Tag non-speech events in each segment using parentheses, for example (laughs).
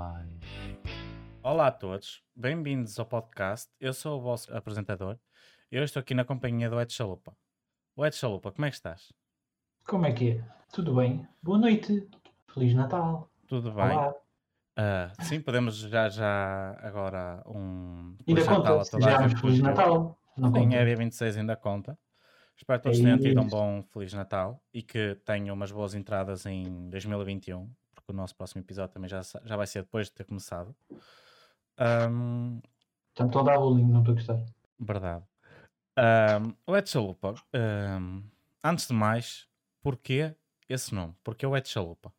Live. Olá a todos, bem-vindos ao podcast. Eu sou o vosso apresentador. Eu estou aqui na companhia do Ed Chalupa. O Ed Chalupa, como é que estás? Como é que é? Tudo bem? Boa noite. Feliz Natal. Tudo bem? Olá. Ah, sim, podemos já já agora um Ainda Feliz Natal conta? Já gente. Feliz Natal. Não Sim, é dia 26 ainda conta. Espero que É todos tenham tido um bom Feliz Natal e que tenham umas boas entradas em 2021, porque o nosso próximo episódio também já, já vai ser depois de ter começado. Ahm, Já me estou a dar bullying, não estou a gostar. verdade. Ahm, o Ed Chalupa, ahm, antes de mais, porquê esse nome? Porquê o Ed Chalupa?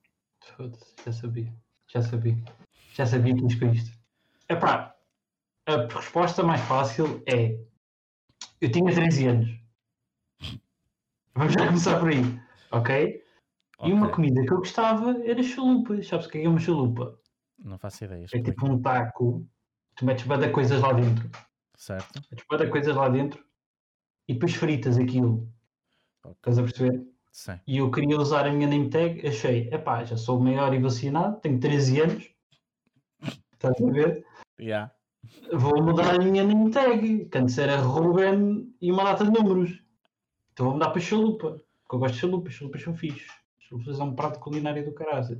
Foda-se, já sabia. Já sabia. Já sabia que com isto. Epá, a resposta mais fácil é... Eu tinha 13 anos. Vamos já começar por aí, ok? E uma comida que eu gostava era chalupa. Sabes o que é uma chalupa? Não faço ideia, É tipo um taco. Tu metes de coisas lá dentro. Certo? Metes de coisas lá dentro. E depois fritas aquilo. Ok, Estás a perceber? Sim. E eu queria usar a minha name tag, achei, epá, já sou maior e vacinado, tenho 13 anos, estás a ver? Yeah. Vou mudar a minha name tag, que antes era Ruben e uma data de números. Então vou mudar para chalupa, porque eu gosto de chalupas, chalupas são fixes. Chalupas é um prato culinário do caraças.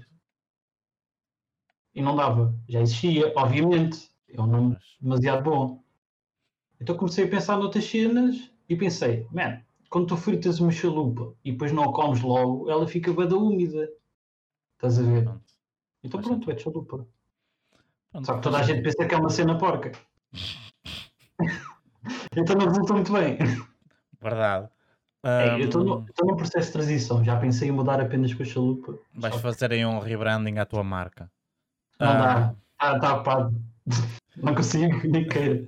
E não dava, já existia, obviamente, é um nome demasiado bom. Então comecei a pensar noutras cenas e pensei, man, quando tu fritas uma chalupa e depois não a comes logo, ela fica bada úmida. Estás a ver? Pronto. Então pronto, é chalupa. Pronto, Só que toda a gente pensa que é uma cena porca. (laughs) (laughs) então não resulta muito bem. Verdade. É, eu estou num processo de transição, já pensei em mudar apenas para chalupa. vais fazer aí um rebranding à tua marca. não Ah, dá, está tá apado. Não consigo, nem queira.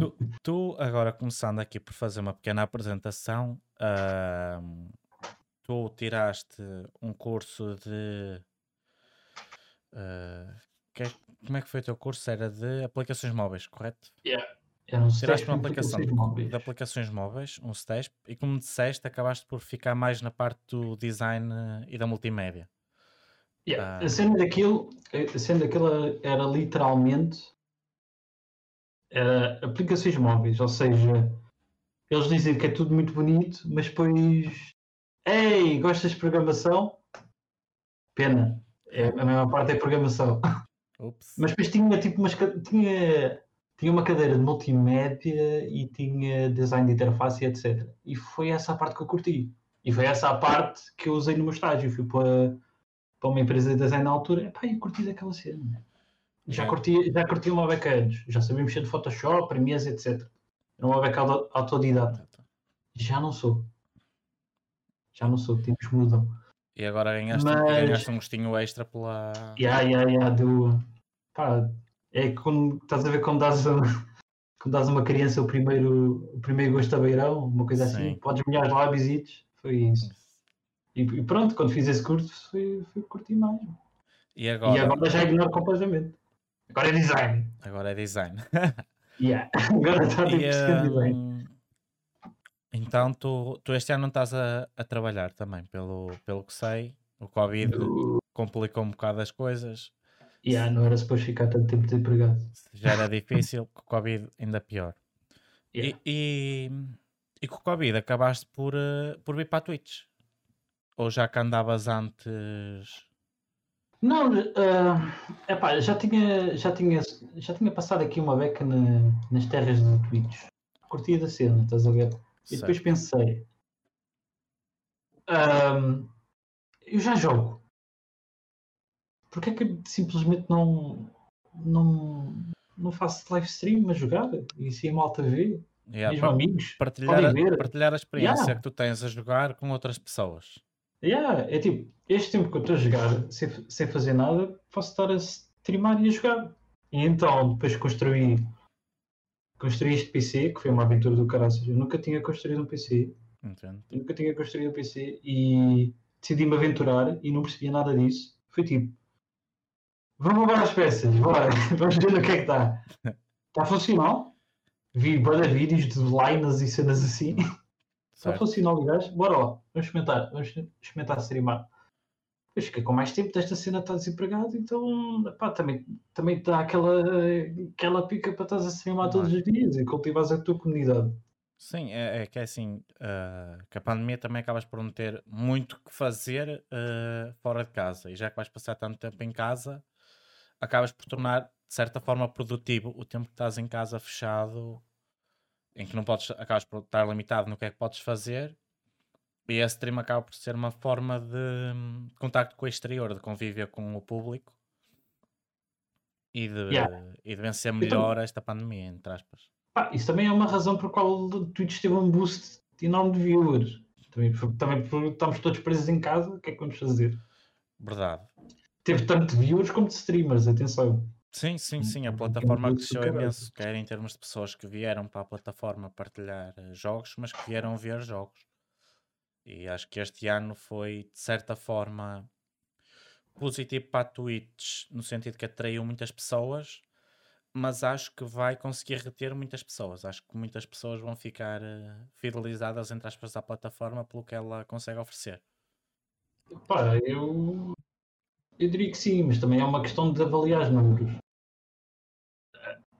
tu, tu, agora começando aqui por fazer uma pequena apresentação, tu tiraste um curso de. ah, que é- como é que foi o teu curso? Era de aplicações móveis, correto? Era um Tiraste uma aplicação de, de aplicações móveis, um STESP, e como disseste, acabaste por ficar mais na parte do design eh, e da multimédia. Yeah, Ah. A cena daquilo, a cena daquilo era literalmente era aplicações móveis, ou seja, eles dizem que é tudo muito bonito, mas depois, ei, gostas de programação? Pena, é, a mesma parte é programação. Ups. Mas depois tinha tipo umas, tinha, tinha uma cadeira de multimédia e tinha design de interface e etc. E foi essa a parte que eu curti. E foi essa a parte que eu usei no meu estágio. Fui para, para uma empresa de design na altura. Epá, eu curti daquela cena. Já É. curti, já curti uma beca antes. Já sabia mexer de Photoshop, Premiere, etc. Era uma beca auto- autodidata. Já não sou. Já não sou. Tempos mudam. E agora ganhaste, Mas- ganhaste um gostinho extra pela. Ya, ya, ya, deu. Pá, é como estás a ver (laughs) quando dás, a, quando dás a uma criança o primeiro, o primeiro gosto a beirão, uma coisa assim, Sim. podes molhar os lábios, foi isso. E, e pronto, quando fiz esse curso foi, foi curtir mais. E agora? E agora já ignoro completamente. Agora é design. Agora é design. (laughs) Yeah. Agora está tipo E, de design. hum, então tu, tu este ano não estás a, a trabalhar também, pelo, pelo que sei. O Covid complicou um bocado as coisas. Yeah, não era suposto ficar tanto tempo desempregado. Se Já era difícil, com o Covid ainda pior. Yeah. E, e, e com o Covid acabaste por, eh, por vir para a Twitch? Ou já que andavas antes. Não, ah, epá, já, tinha, já, tinha, já tinha passado aqui uma beca na- nas terras de Twitch. Curtia da cena, estás a ver? E depois pensei, ahm, eu já jogo. Porquê é que eu simplesmente não, não, não faço live stream a jogar? E se a malta vê, Yeah, mesmo amigos, partilhar, a, ver. partilhar a experiência Yeah. que tu tens a jogar com outras pessoas. Yeah, é tipo, este tempo que eu estou a jogar sem, sem fazer nada, posso estar a streamar e a jogar. E então, depois construí, construí este PC, que foi uma aventura do caraças. Eu nunca tinha construído um PC. Entende? Eu nunca tinha construído um PC e decidi-me aventurar e não percebia nada disso. Foi tipo, vamos roubar as peças, bora, (laughs) vamos ver no que é que está. Está funcional. Vi vários vídeos de liners e cenas assim. (laughs) Está funcional, gajo, bora lá, vamos experimentar, vamos experimentar streamar. eu fiquei com mais tempo desta cena está desempregado, então pá, também, também dá aquela, aquela pica para estás a streamar Claro. todos os dias e cultivares a tua comunidade. Sim, é, é que é assim, ah, que a pandemia também acabas por não ter muito que fazer ah, fora de casa. E já que vais passar tanto tempo em casa, acabas por tornar, de certa forma, produtivo o tempo que estás em casa fechado, em que não podes, acabas por estar limitado no que é que podes fazer. E esse stream acaba por ser uma forma de hum, contacto com o exterior, de convívio com o público e de, Yeah. e de vencer Então- melhor esta pandemia, entre aspas. Pá, isso também é uma razão por qual o Twitch teve um boost enorme de viewers. Também, também porque estamos todos presos em casa, o que é que vamos fazer? Verdade. Teve tanto de viewers como de streamers, atenção. Sim, sim, sim. A um plataforma do cresceu imenso, quer em termos de pessoas que vieram para a plataforma partilhar eh, jogos, mas que vieram ver jogos. E acho que este ano foi, de certa forma, positivo para a Twitch, no sentido que atraiu muitas pessoas, mas acho que vai conseguir reter muitas pessoas. Acho que muitas pessoas vão ficar eh, fidelizadas, entre aspas, à plataforma pelo que ela consegue oferecer. Pá, eu, eu diria que sim, mas também é uma questão de avaliar os números.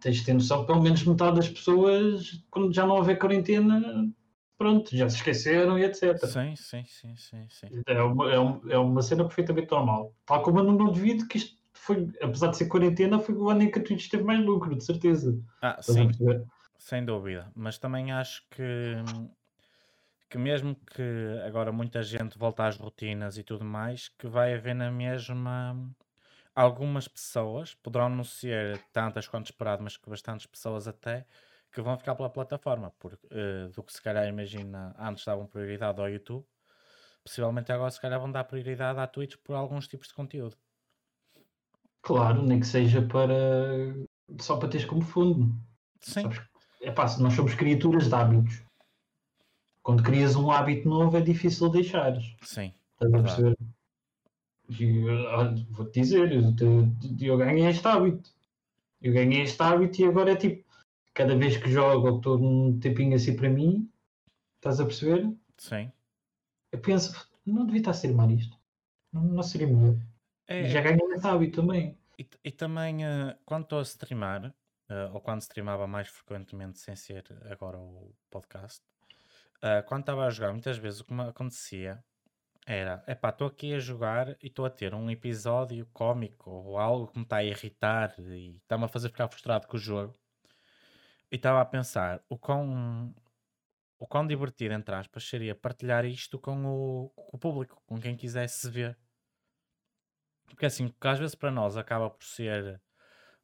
Tens de ter noção que pelo menos metade das pessoas, quando já não houver quarentena, pronto, já se esqueceram e etc. Sim, sim, sim, sim, sim. É uma, é, um- é uma cena perfeitamente normal. Tal como eu não, não duvido que isto foi, apesar de ser quarentena, foi o ano em que a Twitch teve mais lucro, de certeza. Ah, sim. Sem dúvida, mas também acho que, que mesmo que agora muita gente volte às rotinas e tudo mais, que vai haver na mesma algumas pessoas, poderão não ser tantas quanto esperado, mas que bastantes pessoas até, que vão ficar pela plataforma, porque, eh, do que se calhar imagina antes davam prioridade ao YouTube, possivelmente agora se calhar vão dar prioridade à Twitch por alguns tipos de conteúdo. Claro, nem que seja para só para teres como fundo. Sim, Sabes? É pá, nós somos criaturas de hábitos. Quando crias um hábito novo é difícil deixares. sim, Estás a perceber? Vou-te dizer, eu, te- eu ganhei este hábito. Eu ganhei este hábito e agora é tipo, cada vez que jogo ou que estou num tempinho assim para mim, estás a perceber? sim. Eu penso, não devia estar a streamar isto. Não, não seria melhor. É, E já ganhei esse hábito também. E, e também, eh, quando estou a streamar, eh, ou quando streamava mais frequentemente, sem ser agora o podcast, eh, quando estava a jogar, muitas vezes o que me acontecia era: epá, estou aqui a jogar e estou a ter um episódio cómico ou algo que me está a irritar e está-me a fazer ficar frustrado com o jogo. E estava a pensar o quão, o quão divertido, entre aspas, seria partilhar isto com o, com o público, com quem quisesse ver. Porque assim, porque às vezes para nós acaba por ser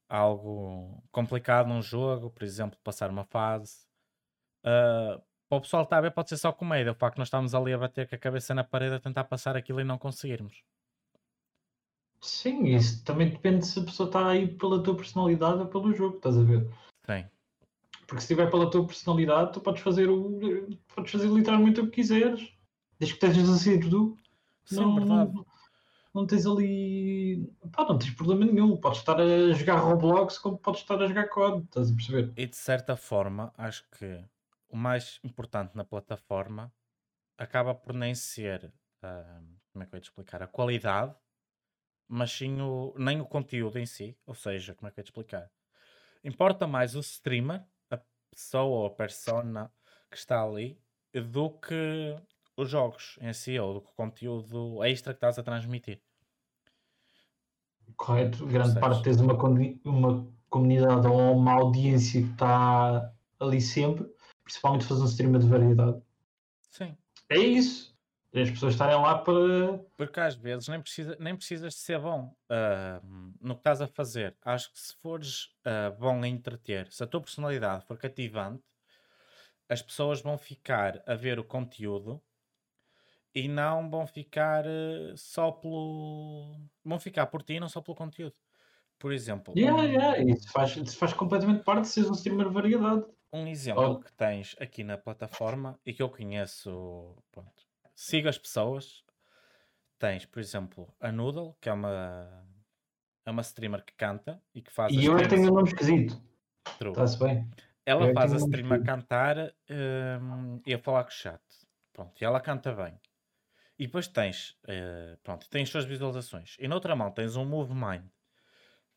algo complicado num jogo, por exemplo, passar uma fase. Ah, para o pessoal que está a ver pode ser só comédia, o facto de nós estamos ali a bater com a cabeça na parede a tentar passar aquilo e não conseguirmos. Sim, isso também depende se a pessoa está aí pela tua personalidade ou pelo jogo, estás a ver? Sim, Porque se estiver pela tua personalidade, tu podes fazer o. podes fazer literalmente o que quiseres. Desde que estejas tu. sim, não, verdade. não, não tens ali. Pá, não tens problema nenhum. Podes estar a jogar Roblox como podes estar a jogar COD, estás a perceber? E de certa forma, acho que o mais importante na plataforma acaba por nem ser, ah, como é que eu ia te explicar, a qualidade, mas sim o, nem o conteúdo em si. Ou seja, como é que eu ia te explicar? Importa mais o streamer, a pessoa ou a persona que está ali, do que os jogos em si, ou do que o conteúdo extra que estás a transmitir. Correto? Grande parte tens uma, uma comunidade ou uma audiência que está ali sempre, principalmente fazer um streamer de variedade. Sim. É isso. As pessoas estarem lá para. Porque às vezes nem, precisa, nem precisas de ser bom ah, no que estás a fazer. Acho que se fores ah, bom em entreter, se a tua personalidade for cativante, as pessoas vão ficar a ver o conteúdo e não vão ficar eh, só pelo. vão ficar por ti e não só pelo conteúdo. Por exemplo, Yeah, um, yeah, isso faz, isso faz completamente parte de seres um streamer de variedade. Um exemplo Oh. que tens aqui na plataforma e que eu conheço, pronto, sigo as pessoas. Tens, por exemplo, a Noodle, que é uma, é uma streamer que canta e que faz E eu é streams tenho um nome esquisito. Está-se bem. Ela eu é faz a tenho um nome stream a esquisito. cantar hum, e a falar com o chat. Pronto, e ela canta bem. E depois tens, eh, pronto, tens as suas visualizações. E noutra mão tens um Move Mind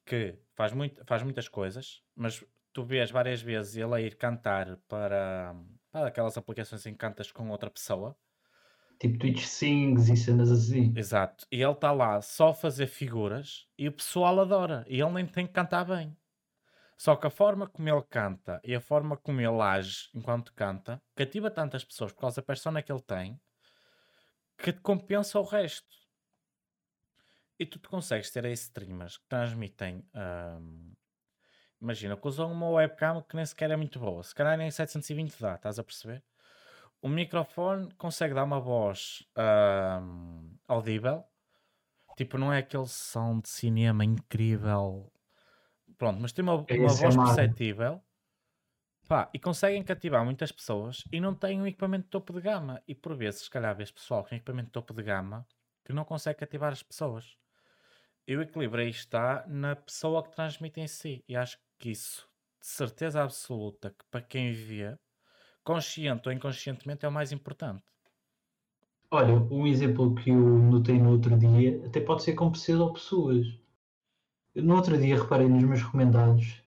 que faz, muito, faz muitas coisas, mas tu vês várias vezes ele a ir cantar para, para aquelas aplicações em que cantas com outra pessoa. Tipo Twitch Sings e cenas assim. Exato. E ele está lá só a fazer figuras e o pessoal adora. E ele nem tem que cantar bem. Só que a forma como ele canta e a forma como ele age enquanto canta cativa tantas pessoas por causa da persona que ele tem que compensa o resto. E tu te consegues ter aí streamers que transmitem. hum, imagina, que usam uma webcam que nem sequer é muito boa. Se calhar nem 720 dá, estás a perceber? O microfone consegue dar uma voz hum, audível. Tipo, não é aquele som de cinema incrível. Pronto, mas tem uma, É uma voz perceptível. Pá, e conseguem cativar muitas pessoas e não têm um equipamento de topo de gama. E por vezes, se calhar, vês pessoal com equipamento de topo de gama que não consegue cativar as pessoas. E o equilíbrio aí está na pessoa que transmite em si. E acho que isso, de certeza absoluta, que para quem vê, consciente ou inconscientemente, é o mais importante. Olha, um exemplo que eu notei no outro dia, até pode ser com pessoas ou pessoas. Eu, No outro dia reparei nos meus recomendados.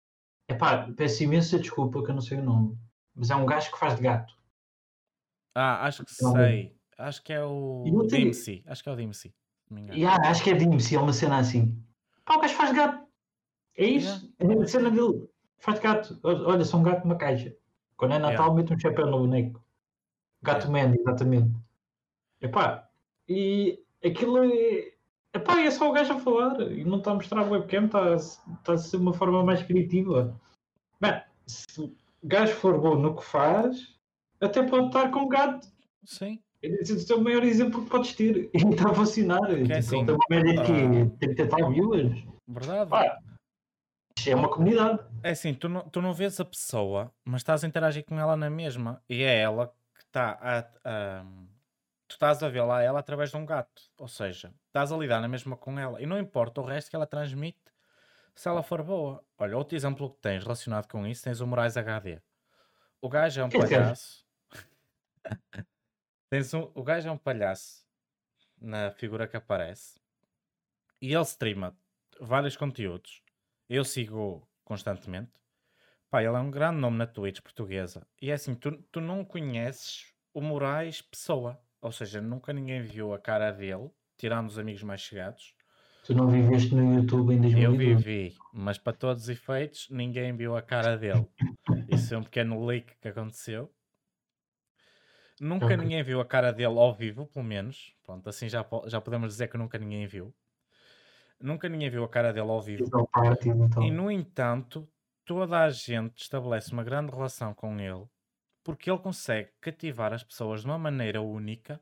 Epá, peço imensa desculpa que eu não sei o nome. Mas é um gajo que faz de gato. Ah, acho que Então, sei. Acho que é o DMC. Acho que é o DMC. se não me engano. E ah, acho que é Dimsy, é uma cena assim. Pá, o gajo faz de gato. É isso. É a cena dele. Faz de gato. Olha, sou um gato numa caixa. Quando é Natal, Yeah. mete um chapéu no boneco. Gato man, exatamente. Epá, e aquilo é. Epá, é só o gajo a falar e não está a mostrar a webcam, está, a- está a ser uma forma mais criativa. Bem, se o gajo for bom no que faz, até pode estar com gato. Sim. Esse é o maior exemplo que podes ter. (laughs) E está a é assim, ele tem uma média ah, que 30 tal viewers. Verdade. Pá, é uma comunidade. É assim, tu não, tu não vês a pessoa, mas estás a interagir com ela na mesma. E é ela que está a, a- Tu estás a ver lá ela através de um gato. Ou seja, estás a lidar na mesma com ela. E não importa o resto que ela transmite se ela for boa. Olha, outro exemplo que tens relacionado com isso, tens o Moraes HD. O gajo é um é é? palhaço. (laughs) tens um, o gajo é um palhaço na figura que aparece. E ele streama vários conteúdos. Eu sigo constantemente. Pá, ele é um grande nome na Twitch portuguesa. E é assim, tu, tu não conheces o Moraes pessoa. Ou seja, nunca ninguém viu a cara dele, tirando os amigos mais chegados. Tu não viveste no YouTube em Eu 2012. vivi, mas para todos os efeitos, ninguém viu a cara dele. Isso é um pequeno leak que aconteceu. Nunca Ok. ninguém viu a cara dele ao vivo, pelo menos. Pronto, assim já, já podemos dizer que nunca ninguém viu. Nunca ninguém viu a cara dele ao vivo. Party, então. E no entanto, toda a gente estabelece uma grande relação com ele porque ele consegue cativar as pessoas de uma maneira única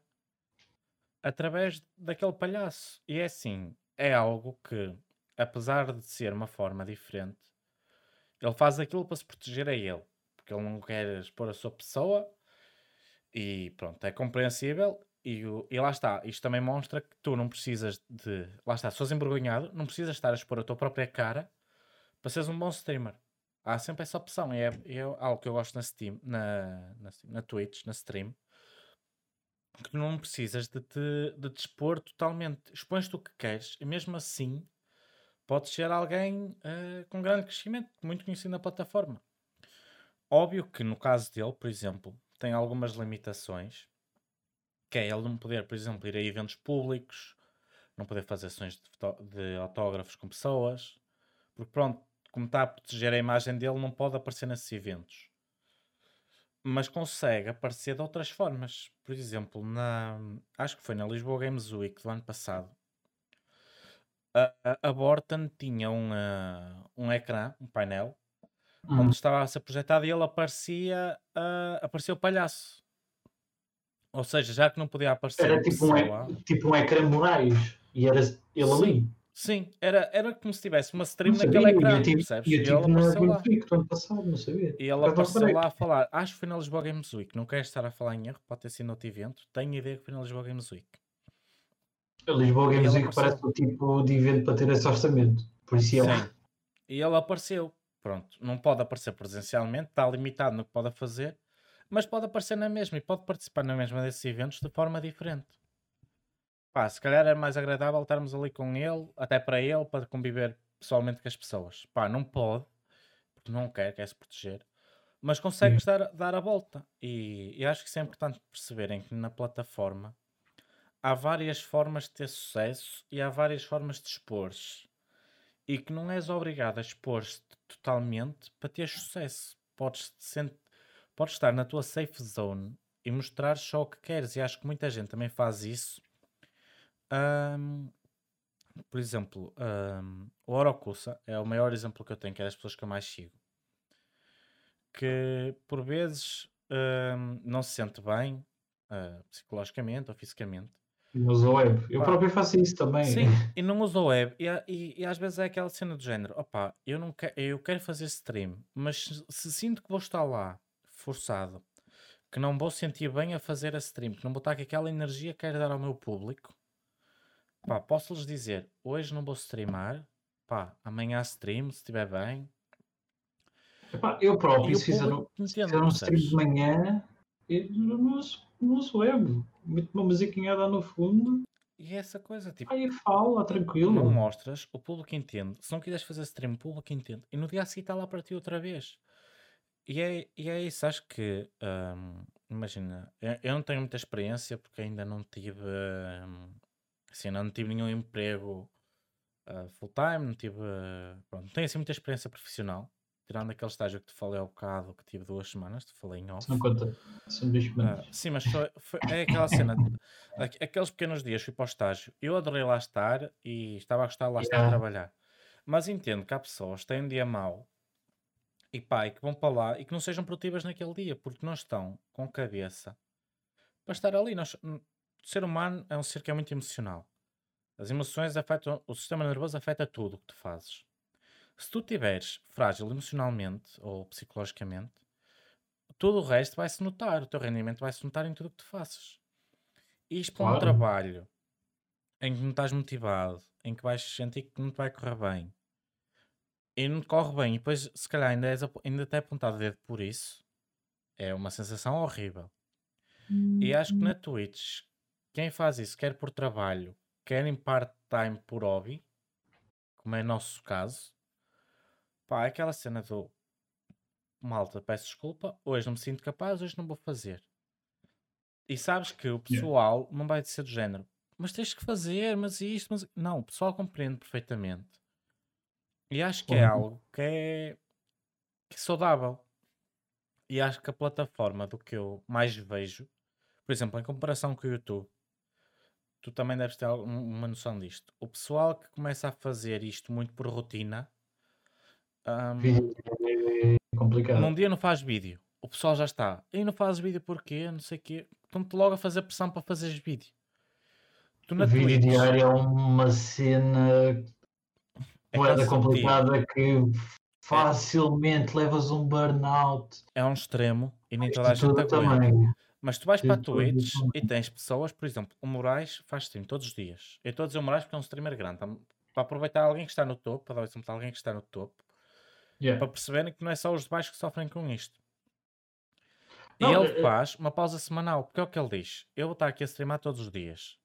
através daquele palhaço. E é assim, é algo que, apesar de ser uma forma diferente, ele faz aquilo para se proteger a ele, porque ele não quer expor a sua pessoa e pronto, é compreensível. E, e lá está, isto também mostra que tu não precisas de. Lá está, se fores envergonhado, não precisas estar a expor a tua própria cara para seres um bom streamer. Há sempre essa opção, e é, é algo que eu gosto na Steam, na, na, na Twitch, na stream, que tu não precisas de te, de te expor totalmente. Expões-te o que queres, e mesmo assim podes ser alguém eh, com grande crescimento, muito conhecido na plataforma. Óbvio que no caso dele, por exemplo, tem algumas limitações, que é ele não poder, por exemplo, ir a eventos públicos, não poder fazer sessões de, de autógrafos com pessoas, porque pronto, como está a proteger a imagem dele, não pode aparecer nesses eventos. Mas consegue aparecer de outras formas. Por exemplo, na, acho que foi na Lisboa Games Week do ano passado. A, a, a Borton tinha um, ah, um ecrã, um painel, Hum. onde estava a ser projetado e ele aparecia, ah, aparecia o palhaço. Ou seja, já que não podia aparecer Era a tipo um, tipo um ecrã Moraes. E era ele ali. sim, era, era como se tivesse uma stream Não naquele sabia, ecrã, eu tive, percebes? eu E tive na apareceu lá. Week ano passado, não sabia. E ele apareceu lá a falar. Acho que foi na Lisboa Games Week. Não quero estar a falar em erro, pode ter sido outro evento. Tenho ideia que foi na Lisboa Games Week. A Lisboa Games Week parece apareceu. o tipo de evento para ter esse orçamento. Por isso é Sim. E ele apareceu. Pronto. Não pode aparecer presencialmente, está limitado no que pode fazer, mas pode aparecer na mesma e pode participar na mesma desses eventos de forma diferente. Pá, se calhar é mais agradável estarmos ali com ele, até para ele, para conviver pessoalmente com as pessoas. Pá, não pode, porque não quer, quer se proteger, mas consegues dar, dar a volta. E, e acho que isso é importante perceberem que na plataforma há várias formas de ter sucesso e há várias formas de expor-se. E que não és obrigado a expor-te totalmente para ter sucesso. Podes, sent... Podes estar na tua safe zone e mostrar só o que queres. E acho que muita gente também faz isso. Ahm, por exemplo, ahm, o Orokusa é o maior exemplo que eu tenho, que é das pessoas que eu mais sigo. Que por vezes ahm, não se sente bem ah, psicologicamente ou fisicamente. Não usa web. Eu Pá. próprio faço isso também. Sim, (laughs) e não usa web. E, e- e às vezes é aquela cena do género: opá, eu, não que, eu quero fazer stream, mas se, se sinto que vou estar lá forçado, que não vou sentir bem a fazer a stream, que não vou estar com aquela energia que quero dar ao meu público, pá, posso-lhes dizer: hoje não vou streamar, pá, amanhã stream, se estiver bem. Epá, eu próprio, se fizer, um, se um stream de manhã, eu não não uso web. Meto uma musiquinha dar no fundo, E é essa coisa, tipo, aí fala, não tranquilo. mostras, o público entende. Se não quiseres fazer stream, o público entende. E no dia a seguir está lá para ti outra vez. E é, e é isso, acho que, hum, imagina, eu, eu não tenho muita experiência porque ainda não tive, hum, assim, não tive nenhum emprego ah, full time, não tive, ah, pronto, não tenho assim muita experiência profissional, tirando aquele estágio que te falei ao bocado, que tive duas semanas, te falei em off. Não conta, são dois Ah, semanas. sim, mas foi- foi- é aquela cena, aqueles pequenos dias fui para o estágio, eu adorei lá estar e estava a gostar de lá estar a Yeah. trabalhar, mas entendo que há pessoas que têm um dia mau e pá, e que vão para lá e que não sejam produtivas naquele dia, porque não estão com cabeça para estar ali. Nós, o ser humano é um ser que é muito emocional. As emoções afetam, o sistema nervoso afeta tudo o que tu fazes. Se tu estiveres frágil emocionalmente ou psicologicamente, todo o resto vai-se notar, o teu rendimento vai-se notar em tudo o que tu faças. E isto para um Claro. trabalho em que não estás motivado, em que vais sentir que não te vai correr bem, e não corre bem, e depois se calhar ainda, és, ainda até apontado o dedo por isso, é uma sensação horrível. E acho que na Twitch, quem faz isso, quer por trabalho, quer em part-time por hobby, como é o nosso caso, pá, é aquela cena do malta, peço desculpa, hoje não me sinto capaz, hoje não vou fazer. E sabes que o pessoal não vai ser do género, mas tens que fazer, mas isto, mas. Não, o pessoal compreende perfeitamente. E acho que é Uhum. algo que é, que é saudável. E acho que a plataforma do que eu mais vejo, por exemplo, em comparação com o YouTube, tu também deves ter uma noção disto. O pessoal que começa a fazer isto muito por rotina, Vídeo é complicado. num dia não faz vídeo. O pessoal já está. E não fazes vídeo porquê? Não sei o quê. Estão-te logo a fazer pressão para fazeres vídeo. Tu na O vídeo Twitch diário é uma cena moeda cansativo. complicada que facilmente levas um burnout. É um extremo e nem toda a gente aguenta. Mas tu vais para Twitch e tens pessoas, por exemplo, o Moraes faz stream todos os dias. Eu estou a dizer o Moraes porque é um streamer grande. Para aproveitar alguém que está no topo, para dar exemplo alguém que está no topo, Yeah. para perceberem que não é só os de baixo que sofrem com isto. E Não, ele é- faz uma pausa semanal, porque é o que ele diz. Eu vou estar aqui a streamar todos os dias.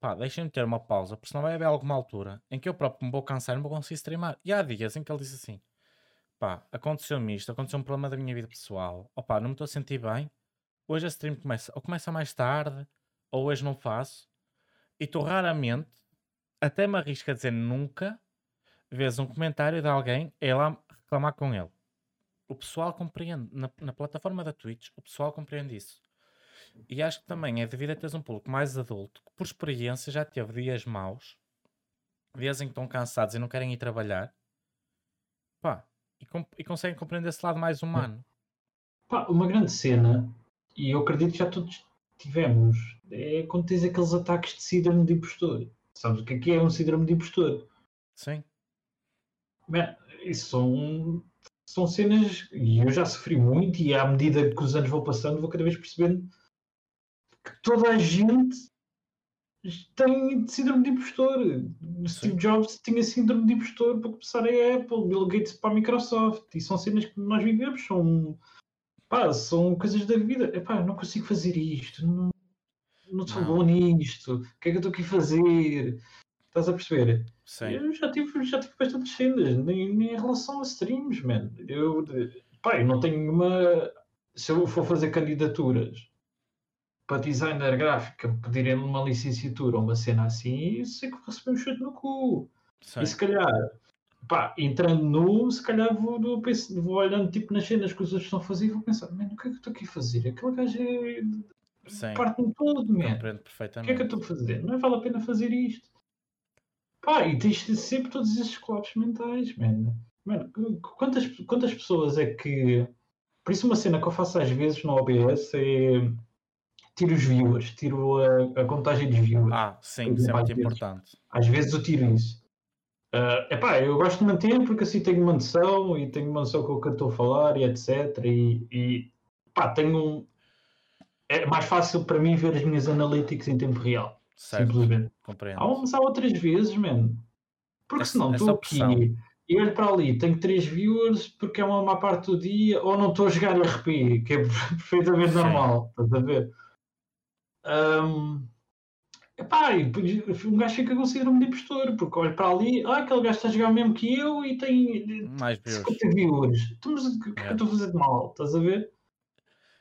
Pá, deixem-me ter uma pausa, porque senão vai haver alguma altura em que eu próprio me vou cansar e não vou conseguir streamar. E há dias em que ele diz assim: pá, aconteceu-me isto, aconteceu um problema da minha vida pessoal, opá, não me estou a sentir bem. Hoje a stream começa, ou começa mais tarde, ou hoje não faço. E tu raramente, até me arrisco a dizer nunca, vês um comentário de alguém, é lá reclamar com ele. O pessoal compreende, na, na plataforma da Twitch, o pessoal compreende isso. E acho que também é devido a teres um público mais adulto, que por experiência já teve dias maus, dias em que estão cansados e não querem ir trabalhar, pá, e, e conseguem compreender esse lado mais humano. Pá, uma grande cena, e eu acredito que já todos tivemos, é quando tens aqueles ataques de síndrome de impostor. Sabes o que é que é um síndrome de impostor? Sim, Man, isso são, são cenas, e eu já sofri muito, e à medida que os anos vão passando, vou cada vez percebendo que toda a gente tem síndrome de impostor. Steve Jobs tinha síndrome de impostor para começar a Apple, Bill Gates para a Microsoft, e são cenas que nós vivemos, são, pá, são coisas da vida. Epá, não consigo fazer isto. Não, não sou Não. bom nisto, o que é que eu estou aqui a fazer? Estás a perceber? Sim. Eu já tive, já tive bastantes cenas, nem, nem em relação a streams, man. Eu, pá, eu não tenho nenhuma. Se eu for fazer candidaturas para designer gráfica, pedirem-me uma licenciatura ou uma cena assim, sei que vou receber um chute no cu. Sim. E se calhar, pá, entrando nu, se calhar vou, vou, vou olhando tipo nas cenas que os outros estão a fazer e vou pensar, mano, o que é que eu estou aqui a fazer? Aquele gajo é. Parte-me todo, man. Compreendo O que é que eu estou a fazer? Não vale a pena fazer isto. Pá, e tens sempre todos esses colapsos mentais, man. Mano, quantas, quantas pessoas é que. Por isso, uma cena que eu faço às vezes no OBS é. Tiro os viewers, tiro a, a contagem dos viewers. Ah, sim, isso é muito vezes. importante. Às vezes eu tiro isso. Ah, epá, eu gosto de manter porque assim tenho uma noção e tenho uma noção com o que eu estou a falar e etc. E, e pá, tenho um. É mais fácil para mim ver as minhas analytics em tempo real. Certo, Simplesmente. compreendo. Há, uns- há outras vezes, mano. Porque Essa- senão estou aqui e olho para ali, tenho três viewers porque é uma má parte do dia, ou não estou a jogar RP, que é (laughs) perfeitamente Sim. normal, estás a ver? Ahm, epá, e um gajo fica com síndrome de impostor, porque olho para ali, ah, aquele gajo está a jogar mesmo que eu e tem Mais views. 50 viewers. Mas o que é que eu estou a fazer de mal? Estás a ver?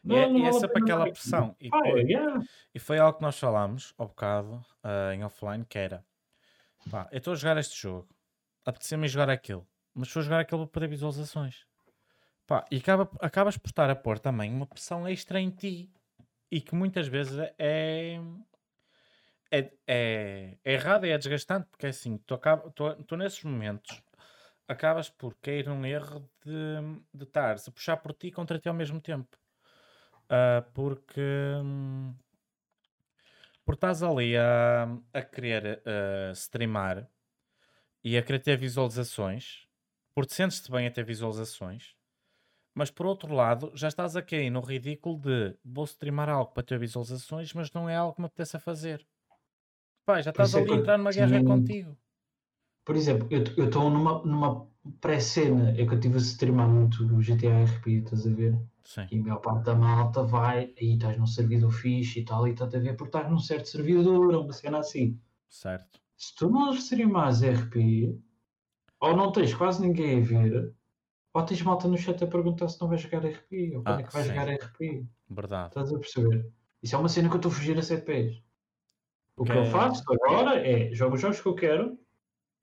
E é, e é vale a sempre aquela pressão. E Pá, foi, yeah. e foi algo que nós falámos ao bocado ah, em offline, que era pá, eu estou a jogar este jogo, apeteceu-me jogar aquilo, mas estou a jogar aquilo para perder visualizações. Pá, e acaba, acabas por estar a pôr também uma pressão extra em ti e que muitas vezes é, é, é, é errado e é desgastante, porque é assim, tu, acaba, tu, tu nesses momentos acabas por cair num erro de, de a puxar por ti e contra ti ao mesmo tempo. Ah, porque, hum, porque estás ali a, a querer ah, streamar e a querer ter visualizações, porque sentes-te bem a ter visualizações, mas por outro lado já estás a cair no ridículo de vou streamar algo para ter visualizações, mas não é algo que me apetece a fazer. Pá, já estás ali a entrar numa guerra contigo. Por exemplo, eu estou numa, numa pré-cena, é que eu estive a streamar muito o GTA RP, estás a ver? Sim, E a maior parte da malta vai, aí estás num servidor fixe e tal, e estás a ver porque estás num certo servidor, uma cena assim. certo. Se tu não streamas RP, ou não tens quase ninguém a ver, ou tens malta no chat a perguntar se não vais jogar RP, ou quando Ah, é que vais sim. jogar RP. Verdade. Estás a perceber? Isso é uma cena que eu estou a fugir a pés. O que Que eu faço agora é jogo os jogos que eu quero.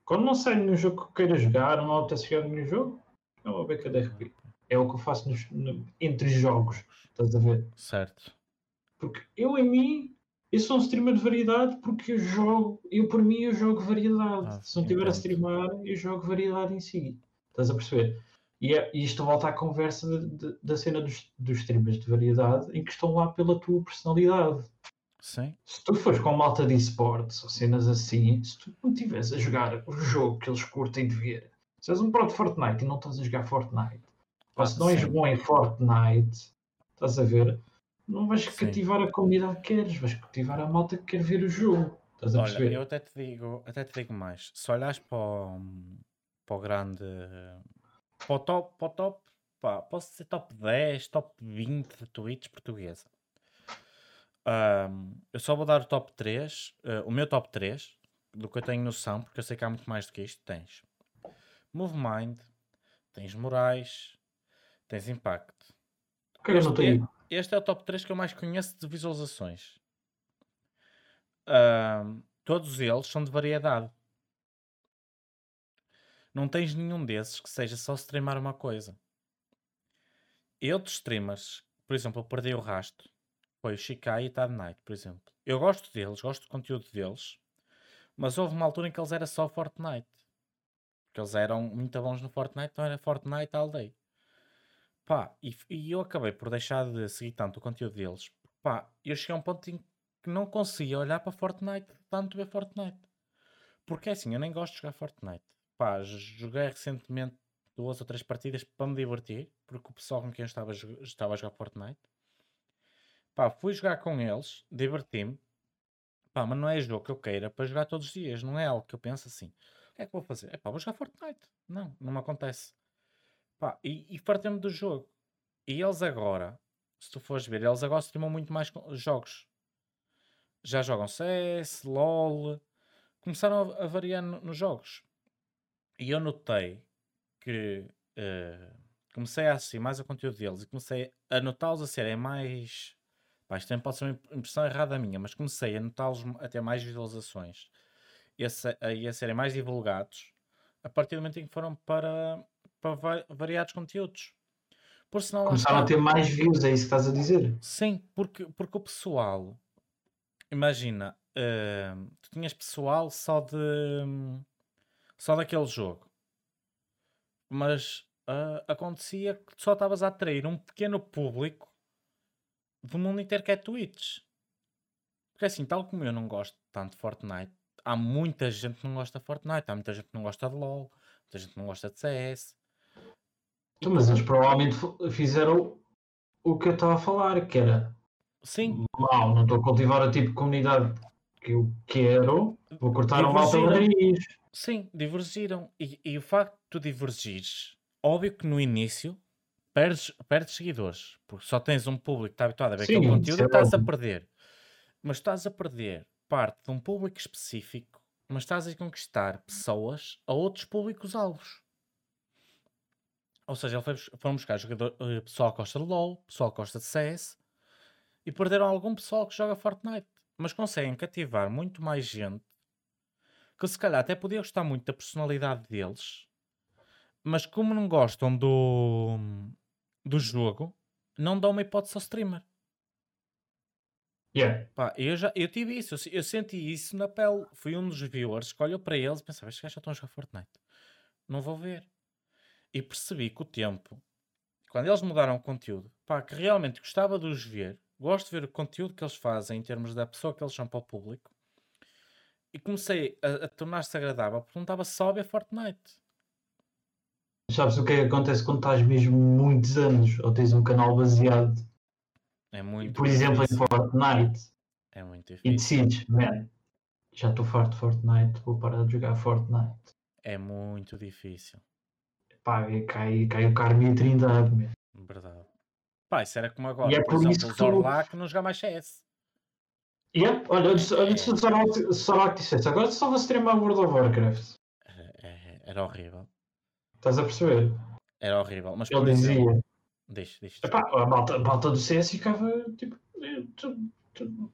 Quando não sai nenhum jogo que eu queira jogar, não apetece jogar nenhum jogo, é uma beca de RP. É o que eu faço nos- no- entre jogos. Estás a ver? Certo. Porque eu, em mim, eu sou um streamer de variedade porque eu jogo, eu por mim, eu jogo variedade. Ah, Se não estiver a streamar, eu jogo variedade em si. Estás a perceber? E, é, isto volta à conversa de- de- da cena dos, dos streamers de variedade em que estão lá pela tua personalidade. Sim, Se tu fores com malta de esportes ou cenas assim, se tu não estiveres a jogar o jogo que eles curtem de ver, se és um pro de Fortnite e não estás a jogar Fortnite, ou Ah, se não és sim. bom em Fortnite, estás a ver, não vais Sim. cativar a comunidade que queres, vais cativar a malta que quer ver o jogo. Estás a Olha, perceber? eu até te digo, até te digo mais. Se olhares para o, para o grande, para o top, para o top, pá, posso dizer top 10, top 20 de tweets portuguesa. Ahm, eu só vou dar o top 3, eh, o meu top 3, do que eu tenho noção, porque eu sei que há muito mais do que isto. Tens MoveMind, tens Moraes, tens Impact. Que é que eu não Este, tenho? este é o top 3 que eu mais conheço de visualizações. Ahm, todos eles são de variedade. Não tens nenhum desses que seja só streamar uma coisa. E outros streamers, por exemplo, eu perdi o rasto, foi o Shikai e Tad Night, por exemplo. Eu gosto deles, gosto do conteúdo deles, mas houve uma altura em que eles eram só Fortnite. Porque eles eram muito bons no Fortnite, então era Fortnite all day. Pá, e, e eu acabei por deixar de seguir tanto o conteúdo deles. Pá, eu cheguei a um ponto em que não conseguia olhar para Fortnite, tanto ver Fortnite. Porque é assim, eu nem gosto de jogar Fortnite. Pá, joguei recentemente duas ou três partidas para me divertir, porque o pessoal com quem eu estava, estava a jogar Fortnite. Pá, fui jogar com eles, diverti-me. Pá, mas não é jogo que eu queira para jogar todos os dias. Não é algo que eu penso assim. O que é que vou fazer? É pá, vou jogar Fortnite. Não, não me acontece. Pá, e, e fartei-me do jogo. E eles agora, se tu fores ver, eles agora streamam muito mais jogos. já jogam CS, LOL, começaram a, variar no- nos jogos. E eu notei que eh, comecei a assistir mais ao conteúdo deles e comecei a notá-los a serem mais. Pá, isto também pode ser uma impressão errada minha, mas comecei a notá-los a ter mais visualizações e a, a- a serem mais divulgados a partir do momento em que foram para, para va- variados conteúdos. Por senão Começaram a ter mais views, é isso que estás a dizer? Sim, porque, porque o pessoal, imagina, hum, tu tinhas pessoal só de hum, só daquele jogo, mas ah, acontecia que só estavas a atrair um pequeno público do mundo inteiro que é Twitch. Porque assim, tal como eu não gosto tanto de Fortnite, há muita gente que não gosta de Fortnite, há muita gente que não gosta de LOL, muita gente que não gosta de CS. Então, mas eles provavelmente fizeram o que eu estava a falar, que era Sim, mal, não estou a cultivar o tipo de comunidade que eu quero, vou cortar o mal Divergiram. raiz. Sim, divergiram. E, e o facto de tu divergires, óbvio que no início perdes, perdes seguidores, porque só tens um público que está habituado a ver Sim, aquele conteúdo é e estás a perder. Mas estás a perder parte de um público específico, mas estás a conquistar pessoas a outros públicos-alvos. Ou seja, ele foi, bus- foram buscar jogador, eh, pessoal que gosta de LOL, pessoal que gosta de CS e perderam algum pessoal que joga Fortnite. Mas conseguem cativar muito mais gente que se calhar até podia gostar muito da personalidade deles, mas como não gostam do, do jogo, não dão uma hipótese ao streamer. Yeah. Pá, eu, já, eu tive isso, eu, eu senti isso na pele. Fui um dos viewers que olhou para eles e pensava, estes gajos já estão a jogar Fortnite. Não vou ver. E percebi que o tempo, quando eles mudaram o conteúdo, pá, que realmente gostava de os ver, gosto de ver o conteúdo que eles fazem em termos da pessoa que eles são para o público, e comecei a, a tornar-se agradável porque não estava só a ver Fortnite. Sabes o que é que acontece quando estás mesmo muitos anos ou tens um canal baseado, É muito por exemplo, em difícil. Fortnite É muito e difícil. decides, man, já estou farto de Fortnite, vou parar de jogar Fortnite. É muito difícil. Pá, e cai, cai o karma e a trindade, man. Verdade. Pá, isso era como agora. E é por por exemplo, isso o que tu- Zorlak não jogar mais CS. Yeah, olha, olha, se- olha se o Zorak- Zorak dissesse, agora só vou streamar World of Warcraft. Era, é- era horrível. Estás a perceber? Era horrível. Mas Ele exemplo, dizia, diz, diz. epá, a malta, a malta do CS ficava tipo,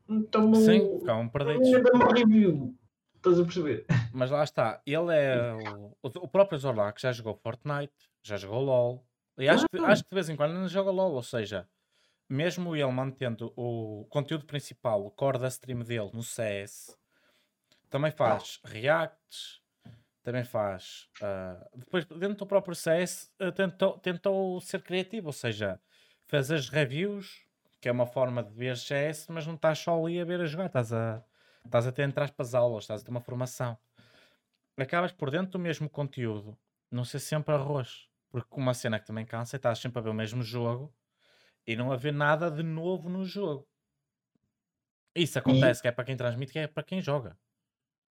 então Sim, ficavam perdidos. Um review. Estás a perceber? Mas lá está, ele é o, o, o próprio Zorlak já jogou Fortnite, já jogou LOL. E acho, que, acho que de vez em quando ainda joga LOL, ou seja, mesmo ele mantendo o conteúdo principal, o core da stream dele no CS, também faz reacts, também faz. ah, depois, dentro do próprio CS, ah, tentou, tentou ser criativo, ou seja, fez as reviews, que é uma forma de ver CS, mas não estás só ali a ver a jogar, estás a, estás a ter entre aspas aulas, estás a ter uma formação. Acabas por dentro do mesmo conteúdo, não ser sempre arroz, porque uma cena que também cansa é estás sempre a ver o mesmo jogo e não haver nada de novo no jogo. Isso acontece, que é para quem transmite, que é para quem joga.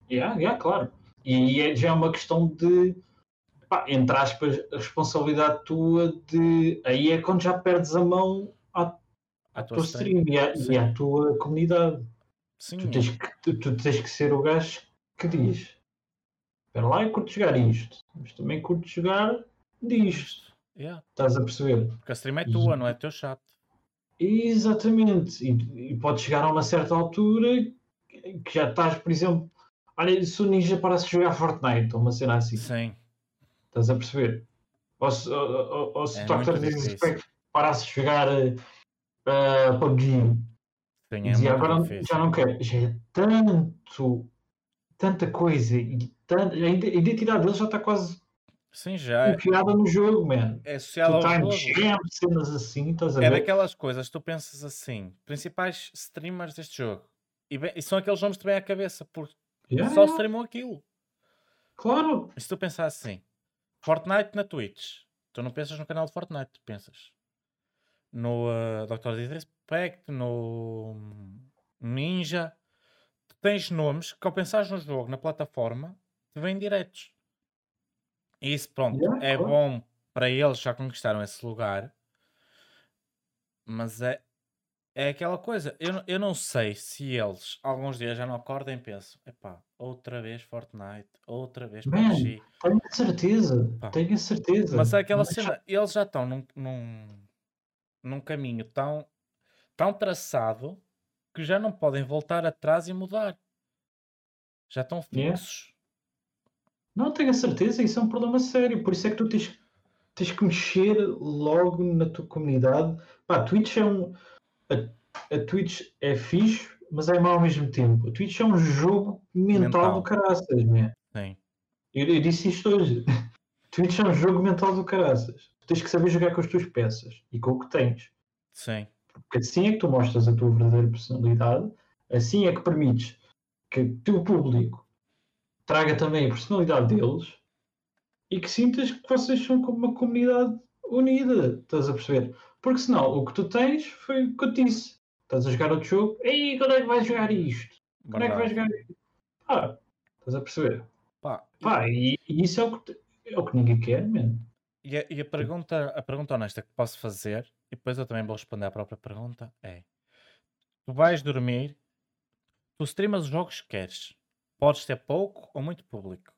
Yeah, yeah, claro. E é, já é uma questão de, pá, entre aspas, a responsabilidade tua de. Aí é quando já perdes a mão à, À tua stream e à, e à tua comunidade. Sim, Tu tens, que, tu, tu tens que ser o gajo que diz: Espera lá, eu curto jogar isto, mas também curto jogar disto. yeah, Estás a perceber? porque a stream é tua, não é teu chato. Exatamente. E, e pode chegar a uma certa altura que já estás, por exemplo, olha, se o Ninja parasse de jogar Fortnite, ou uma cena assim, Sim, estás a perceber? Ou se, ou, ou- ou se É o Dr. Disrespect parasse de jogar uh, PUBG, sim, e é muito agora difícil. já não quero, já é tanto, tanta coisa, e tanto, a ide- a identidade dele já está quase Sim, já é, enfiada no jogo, man. é associado Tu ao time jogo. cenas assim, estás a É ver? daquelas coisas tu pensas assim, principais streamers deste jogo. E, bem- e são aqueles nomes que te vêm à cabeça, porque Yeah, só yeah, streamam aquilo. Claro. E se tu pensar assim, Fortnite na Twitch, tu não pensas no canal de Fortnite, tu pensas no uh, Dr. Disrespect, no Ninja. Tu tens nomes que ao pensares no jogo, na plataforma, te vêm diretos. Isso, pronto, Yeah, é claro. bom para eles, já conquistaram esse lugar. Mas é, É aquela coisa, eu, não- eu não sei se eles alguns dias já não acordam e pensam, epá, outra vez Fortnite, outra vez PUBG. tenho certeza, Pá. tenho a certeza. Mas é aquela Mas- cena, eles já estão num, num, num caminho tão, tão traçado que já não podem voltar atrás e mudar. Já estão fixos. Não, tenho a certeza, isso é um problema sério. Por isso é que tu tens, tens que mexer logo na tua comunidade. Pá, a Twitch é um. A, a Twitch é fixe, mas é mau ao mesmo tempo. A Twitch é um jogo mental, Mental. do caraças, né? Sim. Eu, eu disse isto hoje. (laughs) Twitch é um jogo mental do caraças. Tu tens que saber jogar com as tuas peças e com o que tens. Sim. Porque assim é que tu mostras a tua verdadeira personalidade, assim é que permites que o teu público traga também a personalidade deles e que sintas que vocês são como uma comunidade unida, estás a perceber? Porque senão o que tu tens foi o que eu disse. Estás a jogar outro jogo, ei, quando é que vais jogar isto? Quando é que vais jogar isto? Ah, estás a perceber? Pá, Pá, e, e isso é o, que, é o que ninguém quer, mano. E a, e a pergunta, a pergunta honesta que posso fazer, e depois eu também vou responder à própria pergunta, é: tu vais dormir, tu streamas os jogos que queres, podes ter pouco ou muito público,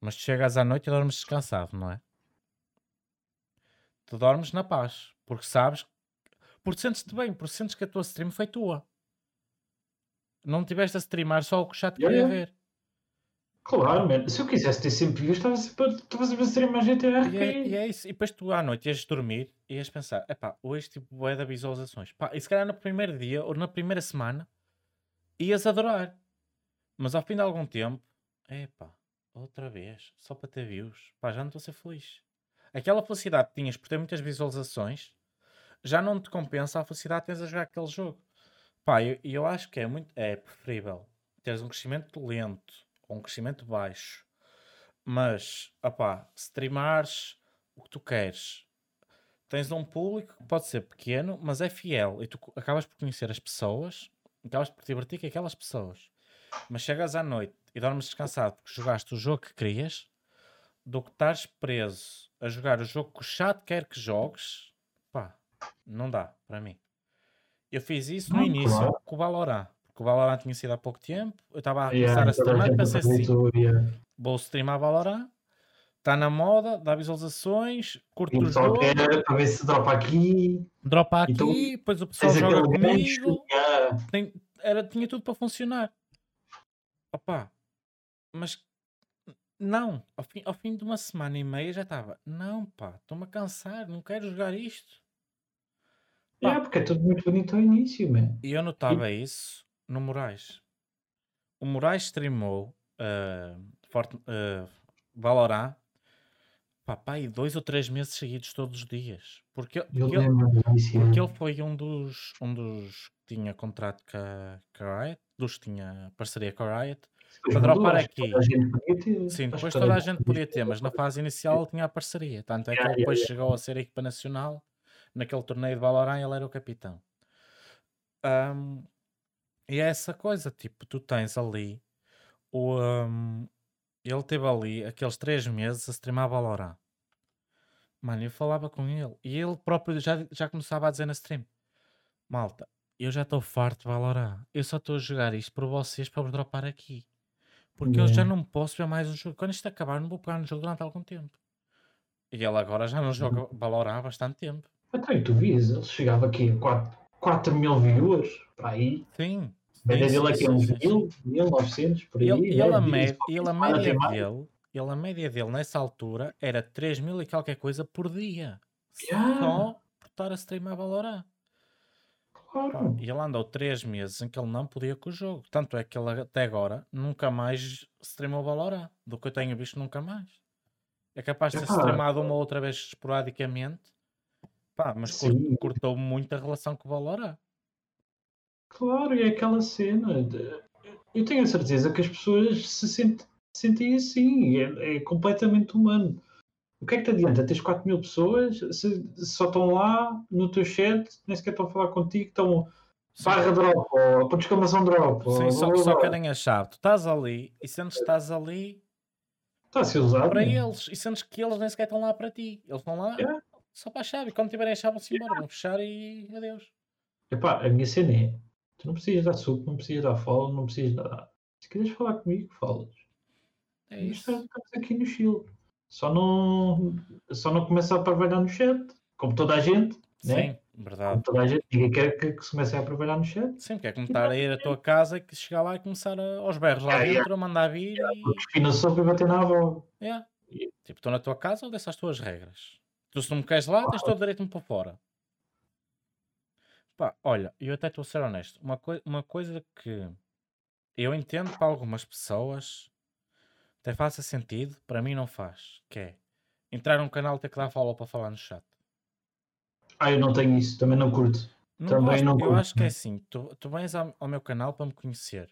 mas tu chegas à noite e dormes descansado, não é? Tu dormes na paz, porque sabes, porque sentes-te bem, porque sentes que a tua stream foi tua. Não tiveste a streamar só o que já te Yeah, queria yeah. ver. Claro, mano. Se eu quisesse ter sempre views, estava sempre a- estava sempre a GTA. E é, e é isso. E depois tu à noite ias dormir e ias pensar: epá, hoje tipo é da visualizações. Pá, e se calhar no primeiro dia ou na primeira semana ias adorar. Mas ao fim de algum tempo, epá, outra vez, só para ter views. Pá, já não estou a ser feliz. Aquela felicidade que tinhas por ter muitas visualizações já não te compensa a felicidade que tens a jogar aquele jogo. Pá, eu, eu acho que é muito é preferível teres um crescimento lento ou um crescimento baixo mas, opá, streamares o que tu queres, tens um público que pode ser pequeno, mas é fiel e tu acabas por conhecer as pessoas, acabas por divertir com aquelas pessoas. Mas chegas à noite e dormes descansado porque jogaste o jogo que querias, do que estás preso a jogar o jogo que o chat quer que jogues, pá, não dá para mim. Eu fiz isso no Não, início claro. com o Valorant, porque o Valorant tinha sido há pouco tempo, eu estava a Yeah, começar a streamar e pensei assim, yeah. vou streamar Valorant, está na moda, dá visualizações, curto o jogo, quer para ver se dropa aqui. dropa aqui, Então, depois o pessoal joga comigo, tem- era, tinha tudo para funcionar. Opa, mas não, ao fim, ao fim de uma semana e meia já estava, não pá, estou-me a cansar, não quero jogar isto. Pá. Yeah, porque é tudo muito bonito ao início, man. E eu notava isso no Moraes. O Moraes streamou uh, Fortn- uh, Valorant e dois ou três meses seguidos todos os dias. Porque, porque, ele, porque ele foi um dos, um dos tinha contrato com a, com a Riot, dos que tinha parceria com a Riot. Depois para dropar aqui. Sim, depois toda a gente podia ter, mas na fase inicial ele tinha a parceria. Tanto é que ele depois chegou a ser a equipa nacional. Naquele torneio de Valorant ele era o capitão. Ahm, e é essa coisa, tipo, tu tens ali o... ahm, ele teve ali aqueles três meses a streamar Valorant. Mano, eu falava com ele. E ele próprio já, já começava a dizer na stream. Malta, eu já estou farto de Valorant. Eu só estou a jogar isto por vocês para vos dropar aqui. Porque eu já não posso ver mais o jogo. Quando isto acabar, não vou pegar no jogo durante algum tempo. E ele agora já não joga Valorant há bastante tempo. Então, e tu vias, ele chegava aqui a 4, 4 mil viewers, para aí. Sim. A média sim, dele aqui sim, é uns sim, sim. 1000, 1900, por E aí. ele, e né? ele a, Dias, mé- e ele a média dele, ele a média dele nessa altura era 3 mil e qualquer coisa por dia. Yeah. Só por estar a streamar Valorant. Claro. E ele andou 3 meses em que ele não podia com o jogo. Tanto é que ele até agora nunca mais streamou Valorant. Do que eu tenho visto, nunca mais. É capaz de ter Epá. streamado uma ou outra vez esporadicamente. Pá, mas Sim. cortou muito a relação com o Valorant. Claro, e é aquela cena. de- Eu tenho a certeza que as pessoas se sentem, sentem assim. É, é completamente humano. O que é que te adianta? Tens 4 mil pessoas, se, se só estão lá no teu chat, nem sequer estão a falar contigo, estão barra drop, ou ponto de exclamação drop. sim, ou só, só querem a chave. Tu estás ali e sentes que estás ali Está a ser usado. para né? eles. E sentes que eles nem sequer estão lá para ti. Eles estão lá Yeah. só para a chave. E quando tiverem a chave, vão-se embora. Vão fechar e adeus. Epá, a minha cena é: tu não precisas dar suco, não precisas dar follow, não precisas dar. Se quiseres falar comigo, falas. É isso. estamos aqui no Chile. Só não, só não começa a trabalhar no chat, como toda a gente, né? Sim, verdade. Como toda a gente, ninguém quer que, que se comece a trabalhar no chat. Sim, porque é como estar a ir à tua casa e que chegar lá e começar a- aos berros lá Yeah, yeah. dentro, a mandar vir e. Porque espina sopa e bater na avó. Yeah. Tipo, estou na tua casa, obedece às tuas regras. Tu se não me queres lá, tens todo o direito de me pôr fora. Pá, olha, eu até estou a ser honesto. Uma, coi uma coisa que eu entendo para algumas pessoas até faça sentido, para mim não faz. Que é entrar num canal e ter que dar follow para falar no chat. Ah, eu não tenho isso, também não curto. Não Também gosto, não eu curto, acho que é assim, tu, tu vens ao, ao meu canal para me conhecer.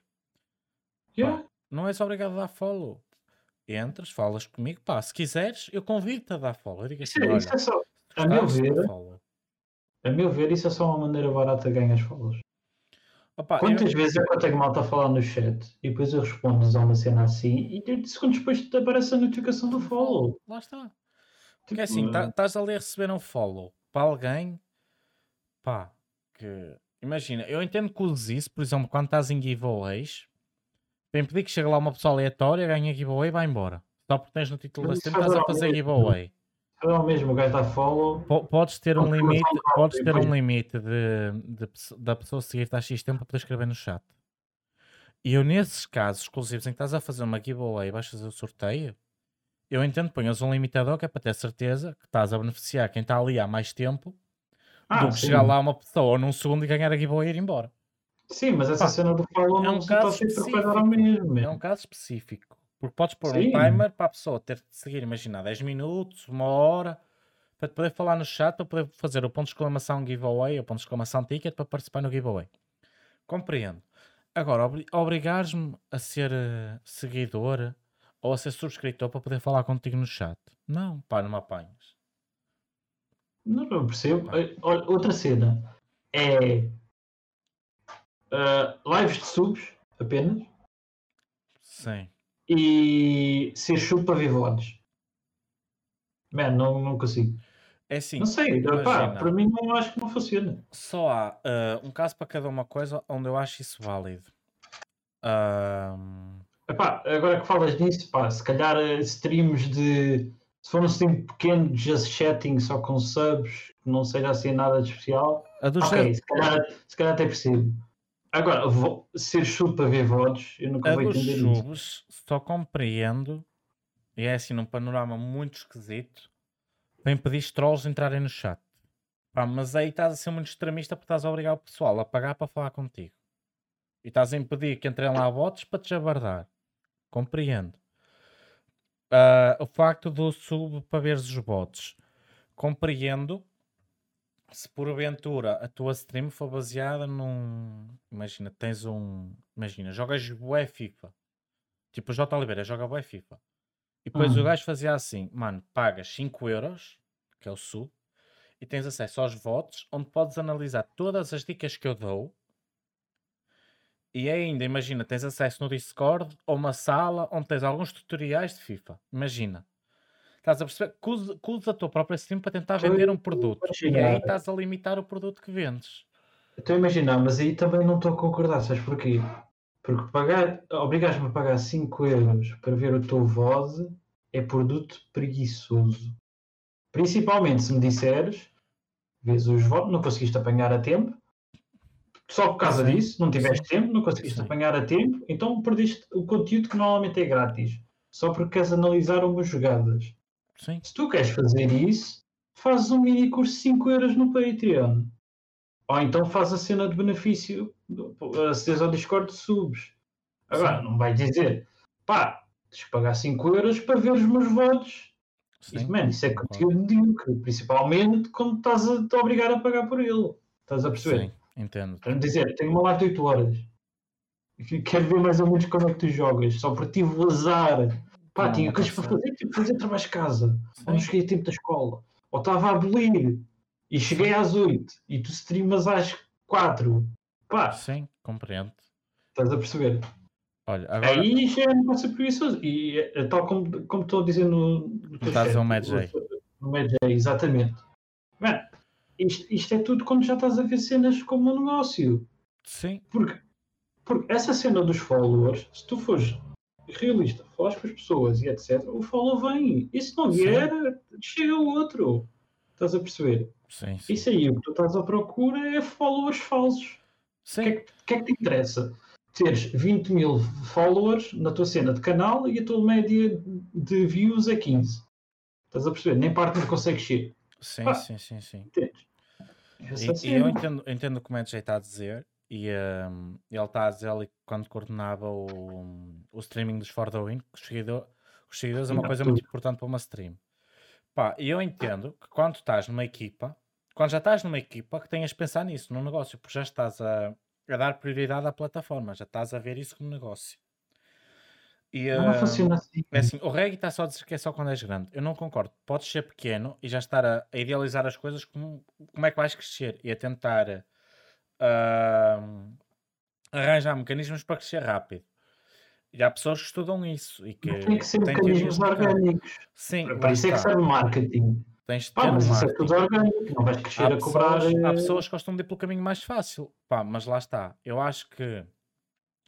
Yeah. Não és obrigado a dar follow. Entras, falas comigo, pá, se quiseres, eu convido-te a dar follow. Eu digo assim, isso é só, a meu ver, a meu ver, isso é só uma maneira barata de ganhar as follows. Opa, eu- Quantas vezes é que eu tenho malta a falar no chat e depois eu respondo-lhes a uma cena assim e 30 segundos depois te aparece a notificação do follow. Lá está. Porque Tipo, é assim, eh, estás ali a receber um follow para alguém, pá, que. Imagina, eu entendo que uses isso, por exemplo, quando estás em giveaways, para impedir que chegue lá uma pessoa aleatória, ganha giveaway e vai embora. Só porque tens no título da isso estás a faz fazer giveaway. É o mesmo, o gajo dá follow. Po- Podes ter um limite, de podes ter um limite de, de pesso- da pessoa seguir-te há X tempo para poder escrever no chat. E eu, nesses casos exclusivos em que estás a fazer uma giveaway e vais fazer o sorteio, eu entendo ponhas um limitador que é para ter certeza que estás a beneficiar quem está ali há mais tempo Ah, do que sim. chegar lá uma pessoa num segundo e ganhar a giveaway e ir embora. Sim, mas essa Pá, cena do follow é não um se caso está a fazer ao mesmo. É um caso específico. Porque podes pôr Sim. um timer para a pessoa ter de seguir, imagina, 10 minutos, uma hora, para te poder falar no chat, para poder fazer o ponto de exclamação giveaway, o ponto de exclamação ticket para participar no giveaway. Compreendo. Agora, obri- obrigares-me a ser eh, seguidor ou a ser subscritor para poder falar contigo no chat. Não, pá, não me apanhas. Não, não percebo. Eh, Olha, outra cena é ah, lives de subs apenas Sim. E ser chupa para ver VODs. Man, não, não consigo. É assim, Não sei, pá, para mim não acho que não funciona. só há eh, um caso para cada uma coisa onde eu acho isso válido. Epá, agora que falas nisso, pá, se calhar eh, streams de. Se for um stream pequeno, just chatting só com subs, que não seja assim nada de especial, a dos ok, se calhar, se calhar até percebo. Agora, vo- ser chupa para ver VODs, eu nunca vou entender isso. subs só compreendo, e é assim num panorama muito esquisito, para impedir trolls de entrarem no chat. Pá, mas aí estás a ser muito extremista porque estás a obrigar o pessoal a pagar para falar contigo. E estás a impedir que entrem lá bots para te jabardar. Compreendo. Ah, o facto do sub para veres os bots. Compreendo se porventura a tua stream for baseada num. Imagina, tens um. Imagina, jogas bué FIFA. Tipo, o J. Oliveira joga bué FIFA. E depois Hum. o gajo fazia assim: mano, pagas 5 euros, que é o sub, e tens acesso aos votos, onde podes analisar todas as dicas que eu dou. E ainda, imagina, tens acesso no Discord a uma sala onde tens alguns tutoriais de FIFA. Imagina. Estás a perceber que usa, que usa a tua própria stream para tentar vender um produto. E aí estás a limitar o produto que vendes. Estou a imaginar, mas aí também não estou a concordar, sabes porquê? Porque pagar, obrigas-me a pagar 5 euros para ver o teu VOD é produto preguiçoso. Principalmente se me disseres, vês os VOD, não conseguiste apanhar a tempo, só por causa Sim, disso, não tiveste tempo, não conseguiste Sim. apanhar a tempo, então perdeste o conteúdo que normalmente é grátis, só porque queres analisar umas jogadas. Sim. Se tu queres fazer isso, fazes um mini curso de 5 euros no Patreon. Ou então faz a cena de benefício, acedes ao Discord de subs. Agora, Sim. não vai dizer, pá, tens que pagar 5 euros para ver os meus votos. Sim. Isso, man, isso é conteúdo medíocre, principalmente quando estás a te obrigar a pagar por ele. Estás a perceber? Sim, entendo. Para dizer, tenho uma live de 8 horas. Quero ver mais ou menos como é que tu jogas. Só por tive o azar. Pá, tinha coisas para fazer, tipo fazer trabalho de casa. Ou não Sim. cheguei a tempo da escola. Ou estava a abolir. E cheguei às 8. E tu streamas às 4. Pá, Sim, compreendo. estás a perceber? Olha, agora Aí já é um negócio preguiçoso. E é tal como, como estou a dizer no, Estás a Mad J. No Mad J, exatamente. Man, isto, isto é tudo quando já estás a ver cenas como um negócio. Sim. Porque, porque essa cena dos followers, se tu fores realista, falas com as pessoas e etc., o follow vem. E se não vier, chega o outro. Estás a perceber? Sim, sim. Isso aí, o que tu estás à procura é followers falsos. O Sim. que, é que, que é que te interessa? Teres 20 mil followers na tua cena de canal e a tua média de views é 15. Estás a perceber? Nem parte não consegues ser. Sim, Pá. sim, sim, sim. Entendes? E, e eu entendo, entendo o que o Mendes está a dizer. E hum, ele está a dizer ali quando coordenava o, o streaming dos For the Win, que os, seguidor- os seguidores é uma Não, coisa muito importante para uma stream. Pá, e eu entendo que quando estás numa equipa, quando já estás numa equipa, que tenhas de pensar nisso, num negócio, porque já estás a, a dar prioridade à plataforma, já estás a ver isso como negócio. E, não hum, funciona assim. é assim, o reggae está só a dizer que é só quando és grande. Eu não concordo. Podes ser pequeno e já estar a, a idealizar as coisas como, como é que vais crescer e a tentar ahm, arranjar mecanismos para crescer rápido. E há pessoas que estudam isso e que Mas tem que ser mecanismos orgânicos. Sim, Para isso é que está. serve marketing. Tens de ter mas isso é tudo orgânico. Não vais crescer Há a cobrar. pessoas, há eh, pessoas que gostam de ir pelo caminho mais fácil. Pá, mas lá está. Eu acho que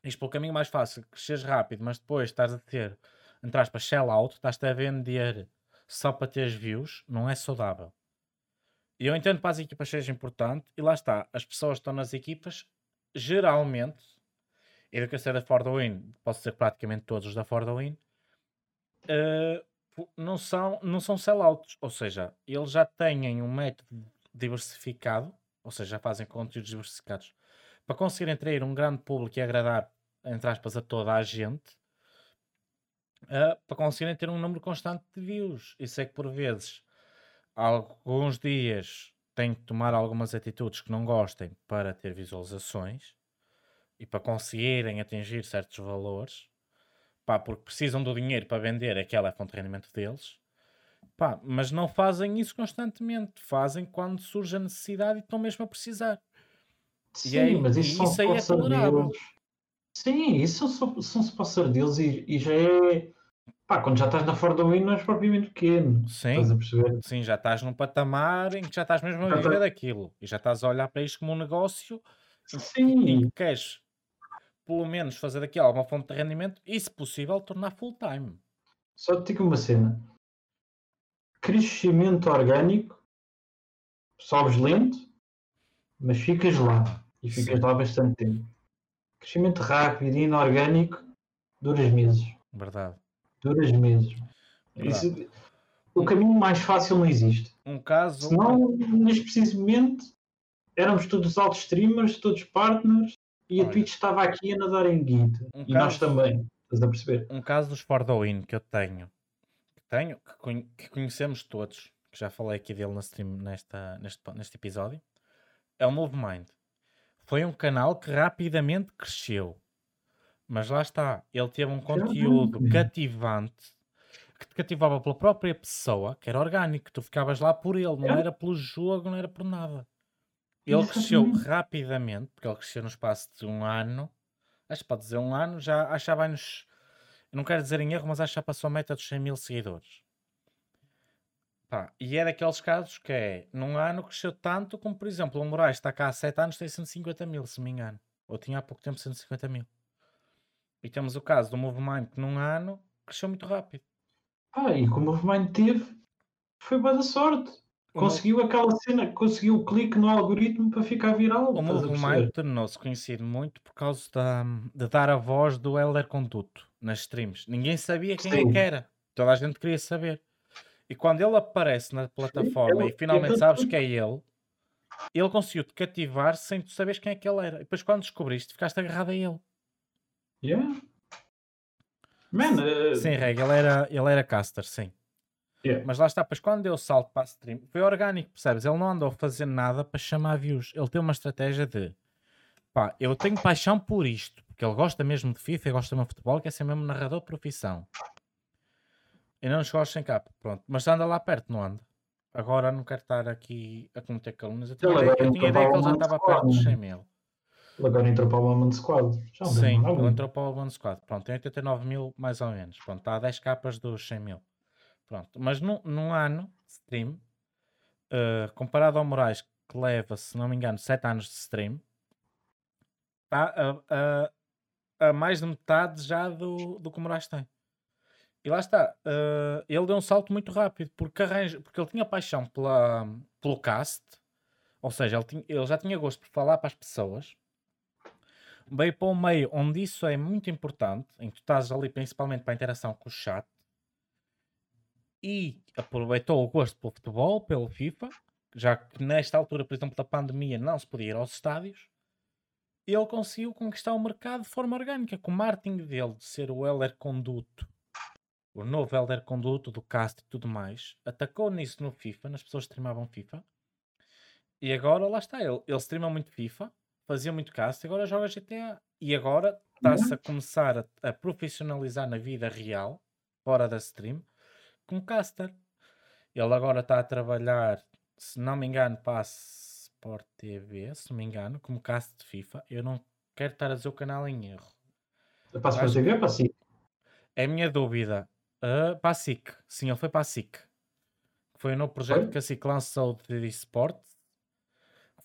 isto pelo caminho mais fácil, cresceres rápido, mas depois estás a ter, entre aspas, sell out, estás-te a vender só para teres views, não é saudável. Eu entendo para as equipas seja importante, e lá está, as pessoas que estão nas equipas, geralmente, e do que eu sei da For the Win, posso dizer praticamente todos os da For the Win, eh, pu- não são, não são sellouts, ou seja, eles já têm um método diversificado, ou seja, já fazem conteúdos diversificados, para conseguirem atrair um grande público e agradar, entre aspas, a toda a gente, eh, para conseguirem ter um número constante de views. Isso é que por vezes, alguns dias têm que tomar algumas atitudes que não gostem para ter visualizações e para conseguirem atingir certos valores, pá, porque precisam do dinheiro para vender aquela é fonte de rendimento deles. Pá, mas não fazem isso constantemente, fazem quando surge a necessidade e estão mesmo a precisar. E Sim, aí- mas e isso, isso aí é tolerável. Sim, isso são, são sponsor deals e, e já é. Pá, quando já estás na For the Win não és propriamente pequeno. Sim. Estás a perceber? Sim, já estás num patamar em que já estás mesmo a viver tá- daquilo e já estás a olhar para isto como um negócio em Sim, que queres pelo menos fazer daqui alguma fonte de rendimento e, se possível, tornar full time. só te digo uma cena. Crescimento orgânico, sobes lento, mas ficas lá. E ficas Sim. lá bastante tempo. Crescimento rápido e inorgânico, duras meses. Verdade. Duras meses. Isso- o caminho mais fácil não existe. Um caso. Senão, neste preciso momento, éramos todos altos streamers, todos partners, e a Olha. Twitch estava aqui a nadar em guita. Um e nós caso- também. Estás a perceber? um caso dos For the Win que eu tenho, que tenho, que, conhe- que conhecemos todos, que já falei aqui dele stream nesta, neste, neste episódio, é o Move Mind. Foi um canal que rapidamente cresceu. Mas lá está, ele teve um conteúdo cativante que te cativava pela própria pessoa, que era orgânico, tu ficavas lá por ele, não era pelo jogo, não era por nada. Ele cresceu rapidamente, porque ele cresceu no espaço de um ano. Acho que pode dizer um ano, já vai nos. Não quero dizer em erro, mas acho que já passou a meta dos 100 mil seguidores. Pá, e é daqueles casos que é, num ano cresceu tanto como, por exemplo, o Moraes está cá há 7 anos, tem 150 mil, se me engano. Ou tinha há pouco tempo 150 mil. E temos o caso do Movimind que num ano cresceu muito rápido. Ah, e como o Movimento teve, foi boa da sorte. Conseguiu aquela cena, conseguiu o clique no algoritmo para ficar viral. O Movimind tornou-se conhecido muito por causa da, de dar a voz do Helder Conduto nas streams. Ninguém sabia quem é Sim. que era. Toda a gente queria saber. E quando ele aparece na plataforma ele- e finalmente ele- sabes que é ele, ele conseguiu te cativar sem tu saberes quem é que ele era. E depois quando descobriste, ficaste agarrado a ele. Yeah. Man, eh, Sim, Reg, ele era, ele era caster, sim. yeah. Mas lá está, pois quando deu o salto para a stream, foi orgânico, percebes? Ele não andou a fazer nada para chamar views. Ele tem uma estratégia de pá, eu tenho paixão por isto, porque ele gosta mesmo de FIFA, gosta mesmo de futebol, quer ser mesmo narrador de profissão. E não nos gosta sem capa, pronto. Mas anda lá perto, não anda? Agora não quero estar aqui a cometer calúnias. Eu tinha, eu tinha ideia que ele já estava perto dos Squad. 100 mil. Ele agora entrou para o Woman Squad. Já Sim, ele entrou para o One Squad. Pronto, tem 89 mil mais ou menos. Pronto, está a 10 capas dos 100 mil. Pronto, mas num, num ano de stream, eh, comparado ao Moraes, que leva, se não me engano, 7 anos de stream, está a, a, a mais de metade já do, do que o Moraes tem. E lá está, uh, ele deu um salto muito rápido, porque, arranja, porque ele tinha paixão pela, pelo cast, ou seja, ele, tinha, ele já tinha gosto por falar para as pessoas, veio para um meio onde isso é muito importante, em que tu estás ali principalmente para a interação com o chat, e aproveitou o gosto pelo futebol, pelo FIFA, já que nesta altura, por exemplo, da pandemia, não se podia ir aos estádios, ele conseguiu conquistar o mercado de forma orgânica, com o marketing dele de ser o Heller Conduto o novo Elder Conduto do cast e tudo mais, atacou nisso no FIFA, nas pessoas que streamavam FIFA. E agora lá está, ele, ele streama muito FIFA, fazia muito cast, e agora joga GTA. E agora está-se a começar a, a, profissionalizar na vida real, fora da stream, como caster. Ele agora está a trabalhar, se não me engano, para a Sport TV, se não me engano, como cast de FIFA. Eu não quero estar a dizer o canal em erro. Para a Sport TV ou para si? É a minha dúvida. Uh, para a SIC. Sim, ele foi para a SIC. Foi um novo projeto foi? que a SIC lançou de esporte.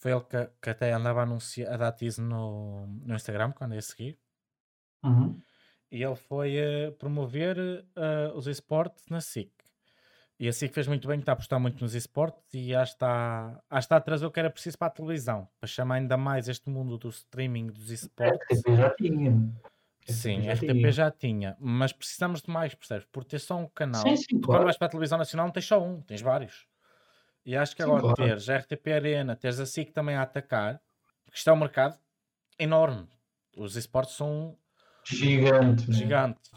Foi ele que, que até andava a, anunciar, a dar tease no, no Instagram, quando ia seguir. Uhum. E ele foi uh, promover uh, os esportes na SIC. E a SIC fez muito bem, está a apostar muito nos esportes e que está, que está a trazer o que era preciso para a televisão, para chamar ainda mais este mundo do streaming dos esportes. É, já tinha. Sim, já RTP tinha. já tinha, mas precisamos de mais, percebes? Por ter só um canal. Sim, sim, claro. Quando vais para a televisão nacional não tens só um, tens vários. E acho que sim, agora claro. teres a RTP Arena, teres a SIC também a atacar, porque isto é um mercado enorme. Os esportes são gigante. Gigante.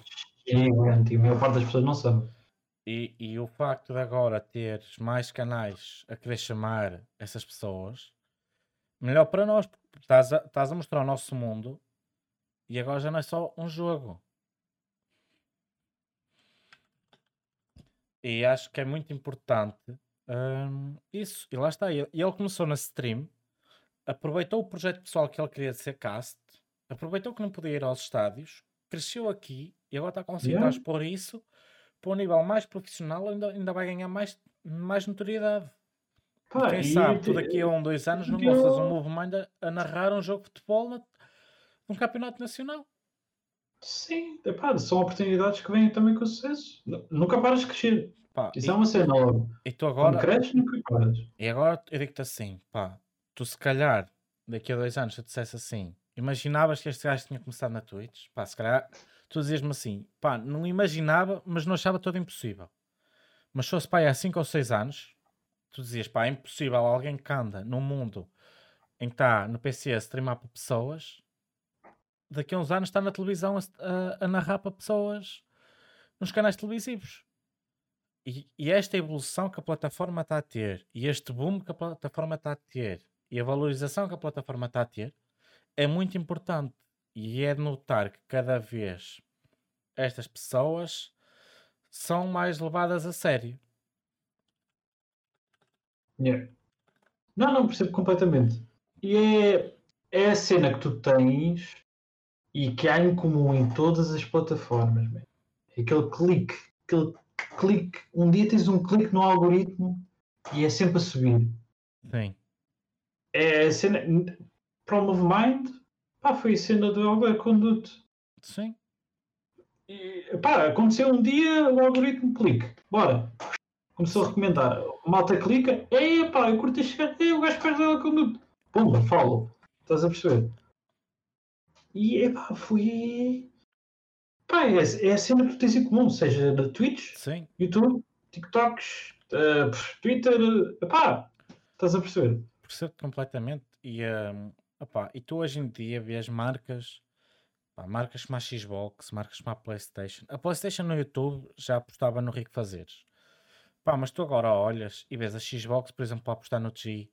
Gigante. E a maior parte das pessoas não sabe. E, e o facto de agora teres mais canais a querer chamar essas pessoas, melhor para nós, porque estás a, estás a mostrar o nosso mundo e agora já não é só um jogo. E acho que é muito importante hum, isso. E lá está. E ele começou na stream, aproveitou o projeto pessoal que ele queria ser cast, aproveitou que não podia ir aos estádios, cresceu aqui e agora está a conseguir yeah. expor isso para um nível mais profissional, ainda, ainda vai ganhar mais, mais notoriedade. Pá, Quem sabe, por daqui a um, dois anos, não lanças um movimento a, a narrar um jogo de futebol na, um campeonato nacional. Sim, epá, são oportunidades que vêm também com sucesso. Nunca paras de crescer. Pá, Isso é uma cena logo. E tu agora. Paras. E agora eu digo-te assim, pá, tu se calhar daqui a dois anos, se eu dissesse assim, imaginavas que este gajo tinha começado na Twitch, pá, se calhar tu dizias-me assim, pá, não imaginava, mas não achava todo impossível. Mas se fosse pá, há 5 ou 6 anos, tu dizias, pá, é impossível alguém que anda num mundo em que está no PC a streamar para pessoas daqui a uns anos está na televisão a, a, a narrar para pessoas nos canais televisivos. E, esta evolução que a plataforma está a ter, e este boom que a plataforma está a ter, e a valorização que a plataforma está a ter, é muito importante. E é de notar que cada vez estas pessoas são mais levadas a sério. Yeah. Não, não percebo completamente. E é, é a cena que tu tens e que há em comum em todas as plataformas. Man. É aquele clique, aquele clique. Um dia tens um clique no algoritmo e é sempre a subir. Sim. É a cena. Para o Mind, pá, foi a cena do Algoritmo Conduto. Sim. E, pá, aconteceu um dia o algoritmo clique. Bora. Começou a recomendar. Malta clica. Ei, pá, eu curto chegar. Ei, o gajo faz o conduto. Pumba, follow. Estás a perceber? E epá, foi. Pá, é, é a cena que tu tens em comum, seja na Twitch, Sim. YouTube, TikToks, uh, Twitter, epá, estás a perceber? Percebo completamente. E, um, epá, e tu hoje em dia vês marcas, pá, marcas como a Xbox, marcas como a PlayStation. A PlayStation no YouTube já apostava no Rico Fazeres. Pá, mas tu agora olhas e vês a Xbox, por exemplo, a apostar no G,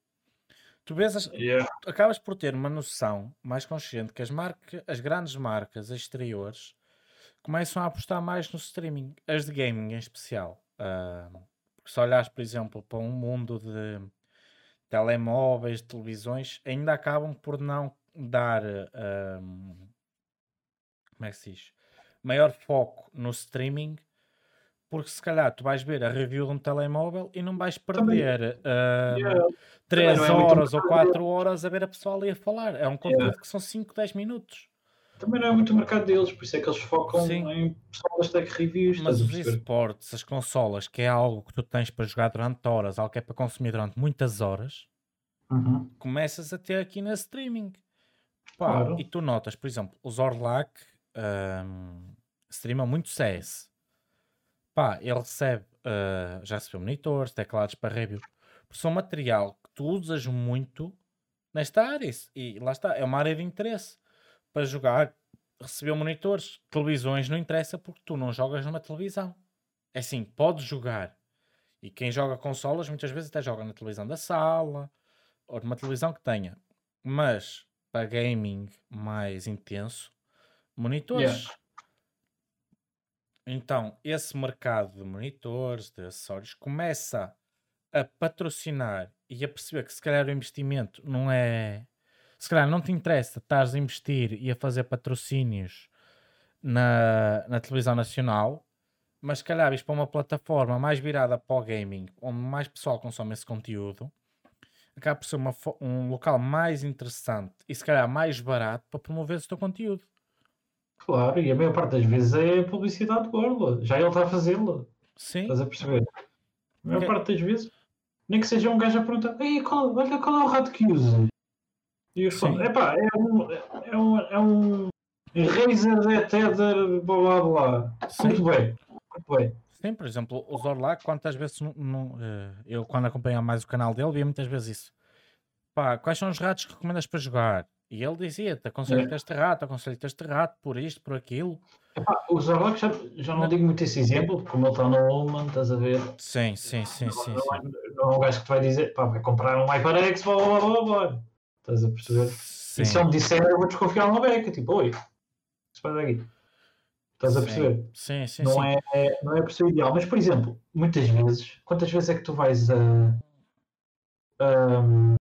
Tu vês, as, yeah. acabas por ter uma noção mais consciente que as, marcas, as grandes marcas exteriores começam a apostar mais no streaming, as de gaming em especial. Uh, se olhares, por exemplo, para um mundo de telemóveis, de televisões, ainda acabam por não dar como é que se diz? maior foco no streaming Porque se calhar tu vais ver a review de um telemóvel e não vais perder uh, Yeah. 3 não é horas ou mercado 4 horas a ver a pessoa ali a falar. É um conteúdo que são 5, 10 minutos. Também não é muito o mercado deles, por isso é que eles focam Sim. em pessoal das tech reviews. Mas os esportes, as consolas, que é algo que tu tens para jogar durante horas, algo que é para consumir durante muitas horas, Uhum. começas a ter aqui na streaming. Pá, Claro. E tu notas, por exemplo, os Orlac um, streamam muito CS. Pá, ele recebe, ah, já recebeu monitores, teclados para review. Porque são material que tu usas muito nesta área. E lá está, é uma área de interesse. Para jogar, recebeu monitores. Televisões não interessa porque tu não jogas numa televisão. É assim, podes jogar. E quem joga consolas muitas vezes até joga na televisão da sala ou numa televisão que tenha. Mas para gaming mais intenso, monitores. Então, esse mercado de monitores, de acessórios, começa a patrocinar e a perceber que se calhar o investimento não é. Se calhar não te interessa estares a investir e a fazer patrocínios na, na televisão nacional, mas se calhar ires para uma plataforma mais virada para o gaming, onde mais pessoal consome esse conteúdo, acaba por ser uma um local mais interessante e se calhar mais barato para promover o teu conteúdo. Claro, e a maior parte das vezes é publicidade borla. Já ele está a fazê-la. Sim, Estás a perceber? A maior Ok. parte das vezes, nem que seja um gajo a perguntar: Ei, qual, olha qual é o rato que usa? E Sim. Epá, é um, é um, é um Razer Z Tether, blá blá blá. sim. Muito bem, muito bem. Sim, por exemplo, o Zorlac, quantas vezes não, não, eh, eu quando acompanhava mais o canal dele, via muitas vezes isso. Pá, quais são os ratos que recomendas para jogar? E ele dizia-te, aconselho-te este rato, aconselho-te este rato, por isto, por aquilo. Epá, o Zorlak já, já não digo muito esse exemplo, porque como ele está no Oman, estás a ver? Sim, sim, sim, sim, não, sim. é, não é um gajo que te vai dizer: pá, vai comprar um HyperX, blá blá blá blá. Estás a perceber? Sim, E se ele me disser, eu vou desconfiar uma beca, tipo, oi, se faz daqui. Estás a perceber? sim, sim, Não sim. é, é- não é por ser ideal, mas por exemplo, muitas vezes, quantas vezes é que tu vais a. ahm,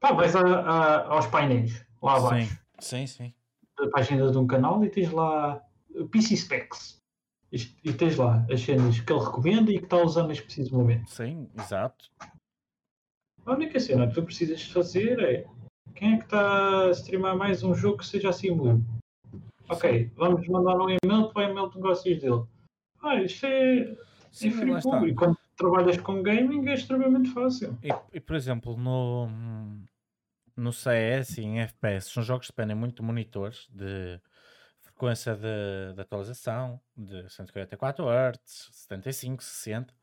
pá, vais a- a- aos painéis lá abaixo Sim, sim, sim. da página de um canal e tens lá uh, PC Specs e, e tens lá as cenas que ele recomenda e que está usando neste preciso momento. Sim, exato. A única cena que tu precisas de fazer é quem é que está a streamar mais um jogo que seja assim muito. Ok, vamos mandar um e-mail para o e-mail de negócios dele. Ah, isto é, é Sim, free lá está. pool. E quando trabalhas com gaming é extremamente fácil. E, e, por exemplo, no, no CS e em FPS, são jogos que dependem muito de monitores, de frequência de, de atualização, de 144 Hz, 75, 60.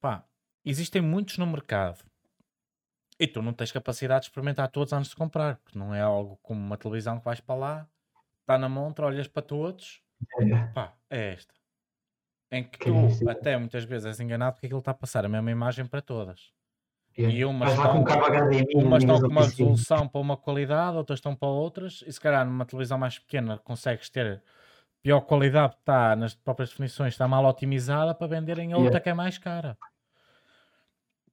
Pá, existem muitos no mercado. E tu não tens capacidade de experimentar todos antes de comprar, porque não é algo como uma televisão que vais para lá, está na montra, olhas para todos, É, pá, é esta. Em que Que tu é até muitas vezes és enganado porque aquilo está a passar a mesma imagem para todas. é. E umas com um estão- HDMI Umas estão com ao uma resolução para uma qualidade, outras estão para outras, e se calhar numa televisão mais pequena consegues ter pior qualidade, está nas próprias definições, está mal otimizada para venderem a outra que é mais cara.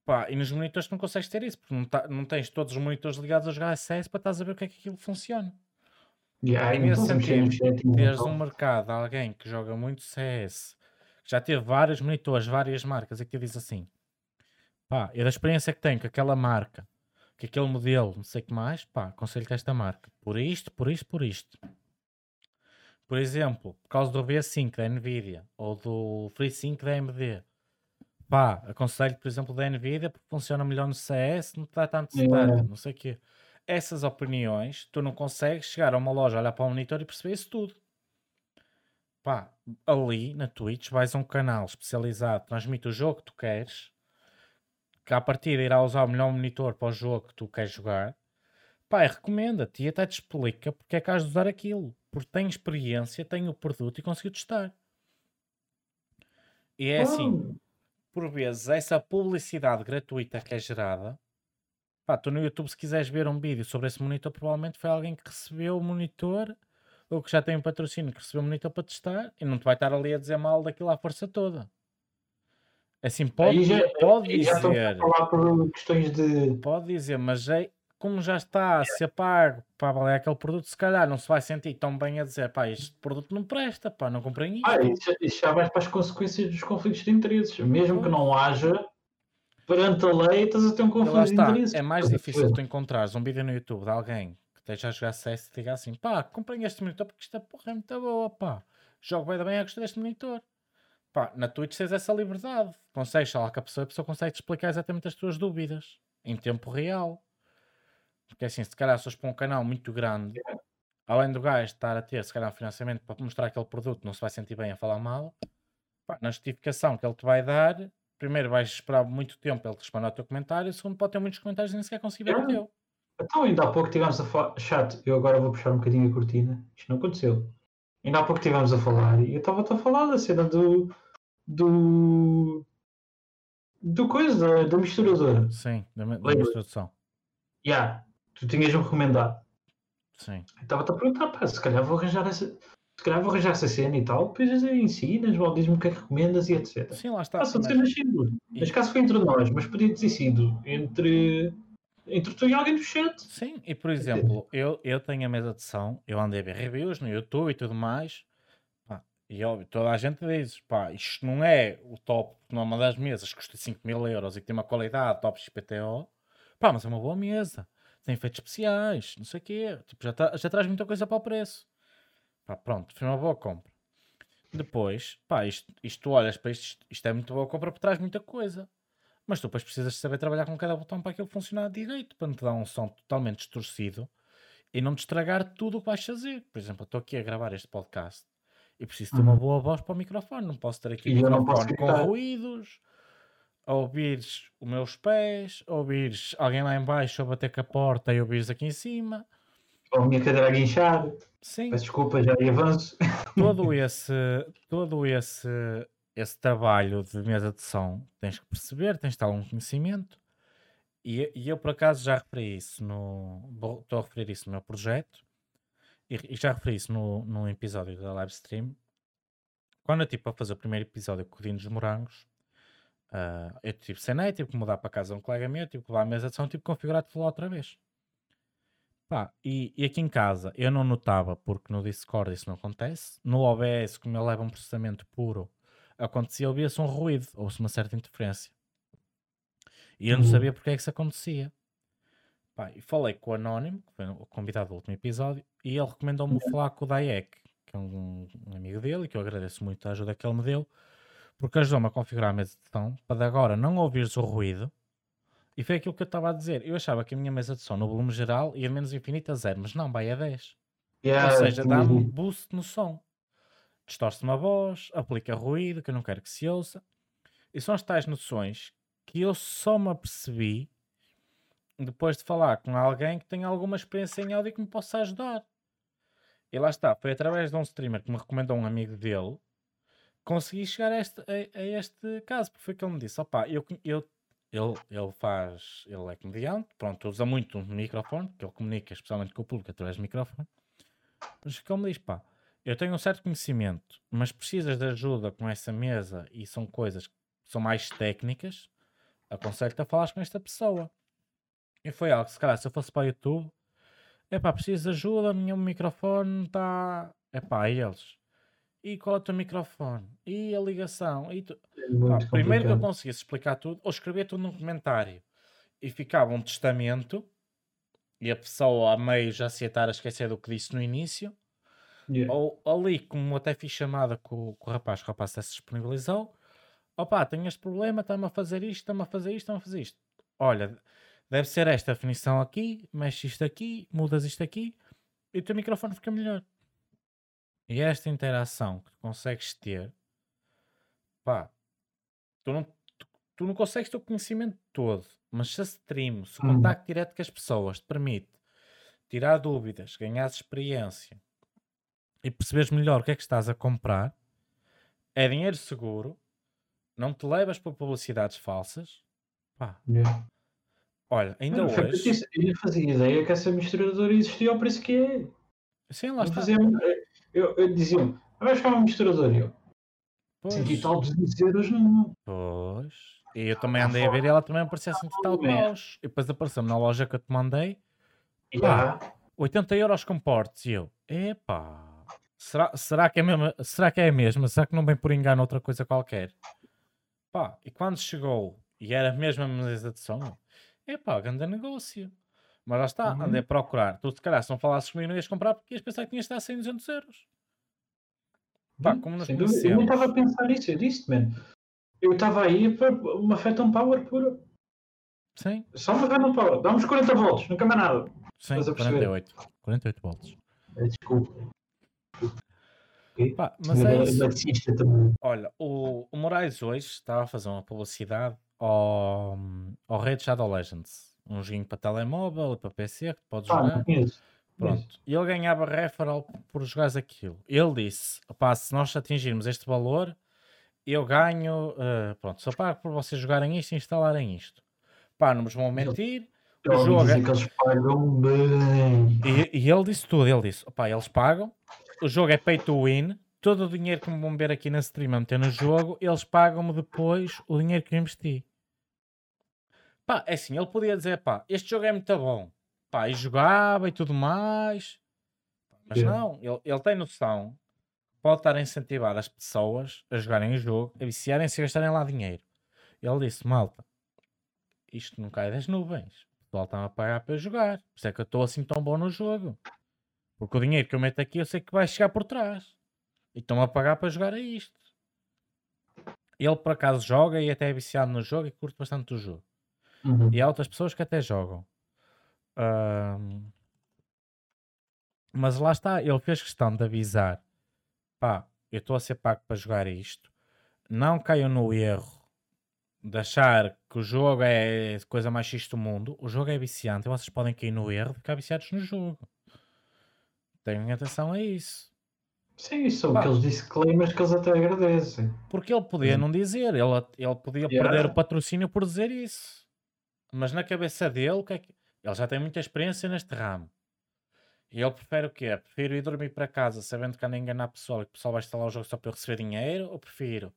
Pá, e nos monitores tu não consegues ter isso, porque não, tá- não tens todos os monitores ligados a jogar CS para estás a ver o que é que aquilo funciona. Yeah, E nesse mexer sentido, nos settings, Teres um mercado, alguém que joga muito CS, que já teve vários monitores, várias marcas, e que te diz assim: pá, e da experiência que tenho com aquela marca, com aquele modelo, não sei o que mais, pá, aconselho-te esta marca, por isto, por isto, por isto. Por exemplo, por causa do V5 da Nvidia ou do FreeSync da AMD, pá, aconselho, por exemplo, da Nvidia porque funciona melhor no CS, não te dá tanto Yeah. stutter, não sei o quê. Essas opiniões, tu não consegues chegar a uma loja, olhar para o monitor e perceber isso tudo. Pá, ali na Twitch vais a um canal especializado, transmite o jogo que tu queres, que a partir irá usar o melhor monitor para o jogo que tu queres jogar. Pá, recomenda-te e até te explica porque é que has de usar aquilo. Porque tem experiência, tem o produto e conseguiu testar. E é assim, por vezes, essa publicidade gratuita que é gerada, pá, tu no YouTube, se quiseres ver um vídeo sobre esse monitor, provavelmente foi alguém que recebeu o monitor ou que já tem um patrocínio que recebeu o monitor para testar e não te vai estar ali a dizer mal daquilo à força toda. Assim, pode, já, pode aí já a dizer, falar por questões de. pode dizer, mas é como já está a ser pago para valer aquele produto, se calhar não se vai sentir tão bem a dizer, pá, este produto não presta, pá, não comprei isto. Ah, isso, isso já vai para as consequências dos conflitos de interesses. Mesmo que não haja, perante a lei, estás a ter um conflito de interesses. é mais difícil tu encontrares um vídeo no YouTube de alguém que esteja a jogar CS e diga assim, pá, comprei este monitor porque é porra é muito boa, pá. Jogo bem, bem a gostar deste monitor. Pá, na Twitch tens essa liberdade. Consegues falar com a pessoa, a pessoa consegue te explicar exatamente as tuas dúvidas em tempo real. Porque assim, se calhar se fores para um canal muito grande, além do gajo estar a ter, se calhar, um financiamento para mostrar aquele produto, não se vai sentir bem a falar mal, pá, na justificação que ele te vai dar, primeiro vais esperar muito tempo ele te responder ao teu comentário, segundo pode ter muitos comentários e nem sequer conseguir ver o Yeah. teu. Então, ainda há pouco estivemos a falar. Chat, eu agora vou puxar um bocadinho a cortina. Isto não aconteceu. Ainda há pouco estivemos a falar e eu estava-te a falar da cena do. do. do coisa, da, da misturadora. Sim, da, da Lembra? instrução. Tu tinhas-me recomendado. Sim. Estava-te a perguntar, pá, se calhar vou arranjar essa. Se calhar vou arranjar essa cena e tal, depois ensinas, diz-me o que é que recomendas e etc. Sim, lá está. Ah, são cenas simples. e- Neste caso foi entre nós, mas podia ter sido entre, entre tu e alguém do chat. Sim, e por exemplo, eu, eu tenho a mesa de som, eu andei a ver reviews no YouTube e tudo mais, e óbvio, toda a gente diz, pá, isto não é o top, não é uma das mesas que custa 5 mil euros e que tem uma qualidade top XPTO, pá, mas é uma boa mesa, tem efeitos especiais, não sei o quê, tipo, já, tra- já traz muita coisa para o preço. Pá, pronto, foi uma boa compra. Depois, pá, isto, isto olhas para isto, isto- é muito boa compra porque traz muita coisa. Mas tu depois precisas saber trabalhar com cada botão para aquilo funcionar direito, para não te dar um som totalmente distorcido e não te estragar tudo o que vais fazer. Por exemplo, estou aqui a gravar este podcast e preciso ter uma Uhum. boa voz para o microfone. Não posso ter aqui E posso microfone com ruídos, a ouvires os meus pés, a ouvires alguém lá em baixo a bater com a porta e ouvires aqui em cima. Ou a minha cadeira a guinchar. Sim, Peço desculpa, já e avanço. todo (laughs) esse, todo esse, esse trabalho de mesa de som tens que perceber, tens de ter algum conhecimento. E, e eu, por acaso, já referi isso no. Estou a referir isso no meu projeto e, e já referi isso no, num episódio da live stream. Quando eu tive para fazer o primeiro episódio com o Dino dos Morangos, ah, eu tive cenei, tive que mudar para casa um colega meu, tive que levar a mesa de som, tive que configurar tudo lá outra vez. Pá, e, e aqui em casa eu não notava porque no Discord isso não acontece. No OBS, como ele leva um processamento puro, acontecia, ouvia-se um ruído, ou-se uma certa interferência. E eu não Uhum. sabia porque é que isso acontecia. Pá, e falei com o Anónimo, que foi o convidado do último episódio, e ele recomendou-me falar com o Dayek, que é um, um amigo dele, e que eu agradeço muito a ajuda que ele me deu, porque ajudou-me a configurar a mesa de som, para de agora não ouvires o ruído. E foi aquilo que eu estava a dizer. Eu achava que a minha mesa de som no volume geral ia de menos infinito a zero, mas não, vai a 10. Yeah, Ou seja, dá-me um dito. boost no som. Distorce-me a voz, aplica ruído que eu não quero que se ouça. E são as tais noções que eu só me apercebi depois de falar com alguém que tem alguma experiência em áudio que me possa ajudar. E lá está, foi através de um streamer que me recomendou um amigo dele consegui chegar a este, a, a este caso, porque foi que ele me disse: opá, eu, eu, ele, ele faz, ele é comediante, pronto, usa muito microfone, porque ele comunica especialmente com o público através do microfone. Mas que ele me diz: pá, eu tenho um certo conhecimento, mas precisas de ajuda com essa mesa e são coisas que são mais técnicas, aconselho-te a falar com esta pessoa. E foi algo que, se calhar, se eu fosse para o YouTube, é pá, preciso de ajuda, o meu microfone está. É pá, e eles. E qual é o teu microfone? E a ligação? E tu... Muito primeiro que eu conseguisse explicar tudo, ou escrevia tudo num comentário e ficava um testamento e a pessoa a meio já se estar a esquecer do que disse no início, Yeah. ou ali, como até fiz chamada com, com o rapaz, que o rapaz até se disponibilizou, opá, tenho este problema, está-me a fazer isto, está-me a fazer isto, está-me a fazer isto. Olha, deve ser esta definição aqui, mexe isto aqui, mudas isto aqui, e o teu microfone fica melhor. E esta interação que tu consegues ter, pá, tu não, tu, tu não consegues ter o conhecimento todo, mas se a stream, se o Hum. contacto direto com as pessoas te permite tirar dúvidas, ganhar experiência e perceberes melhor o que é que estás a comprar, é dinheiro seguro, não te levas para publicidades falsas. Pá, Yeah. olha, ainda Não, hoje, Eu fazia ideia que essa misturadora existia ao preço que é. Sim, lá está. fazia, eu, eu dizia-me, "Ah, vais ficar uma misturadora. Eu, Pois, 100 e tal, 200 euros não. pois. E eu também andei a ver e ela também aparecia assim de tal É. paus. E depois apareceu-me na loja que eu te mandei Yeah. 80 euros com portes. E eu, epá, será, será, que é mesmo, será que é a mesma? Será que não vem por engano outra coisa qualquer? Pá, e quando chegou e era mesmo a mesa de som, epá, grande negócio. Mas lá está, Uhum. andei a procurar. Tu, se calhar, se não falasses comigo, não ias comprar porque ias pensar que tinhas de estar a 100, 200 euros. Pá, Hum, como sem dúvida. Eu conhecemos. estava a pensar nisso, eu disse, man. Eu estava aí para uma Phantom Power pura. Sim, Só uma Phantom Power. Dá uns 40 volts, nunca mais nada. sim, Estás a perceber? 48. 48 volts. Eh, Desculpa. Pá, mas é isso. Olha, o, o Moraes hoje estava a fazer uma publicidade ao, ao Red Shadow Legends. Um joguinho para telemóvel e para PC que podes Ah, jogar. conheço. Pronto. E ele ganhava referral por jogares aquilo. Ele disse: "Opá, se nós atingirmos este valor, eu ganho. eh, pronto, só pago por vocês jogarem isto e instalarem isto. Pá, não vos vão mentir. O jogo é- dizer que eles pagam bem. E, e ele disse tudo: ele disse: opá, eles pagam. O jogo é pay to win. Todo o dinheiro que me vão ver aqui na stream a meter no jogo, eles pagam-me depois o dinheiro que eu investi. Pá, é assim, ele podia dizer, pá, este jogo é muito bom. Pá, e jogava e tudo mais. Mas Yeah. não, ele, ele tem noção. Pode estar a incentivar as pessoas a jogarem o jogo, a viciarem-se e a gastarem lá dinheiro. Ele disse, malta, isto não cai das nuvens. O pessoal está a pagar para jogar. Por isso é que eu estou assim tão bom no jogo. Porque o dinheiro que eu meto aqui eu sei que vai chegar por trás. E estão a pagar para jogar a isto. Ele por acaso joga e até é viciado no jogo e curte bastante o jogo. Uhum. E há outras pessoas que até jogam. Ahm, Mas lá está, ele fez questão de avisar: pá, eu estou a ser pago para jogar isto. Não caiam no erro de achar que o jogo é a coisa mais X do mundo. O jogo é viciante e vocês podem cair no erro de ficar viciados no jogo. Tenham atenção a isso. Sim, isso são Pá. aqueles disclaimers que eles até agradecem. Porque ele podia Hum. não dizer, ele, ele podia Yeah. perder o patrocínio por dizer isso. Mas na cabeça dele, o que é que... ele já tem muita experiência neste ramo. E ele prefere o quê? Prefiro ir dormir para casa sabendo que anda a enganar pessoal e que o pessoal vai instalar o jogo só para eu receber dinheiro? Ou prefiro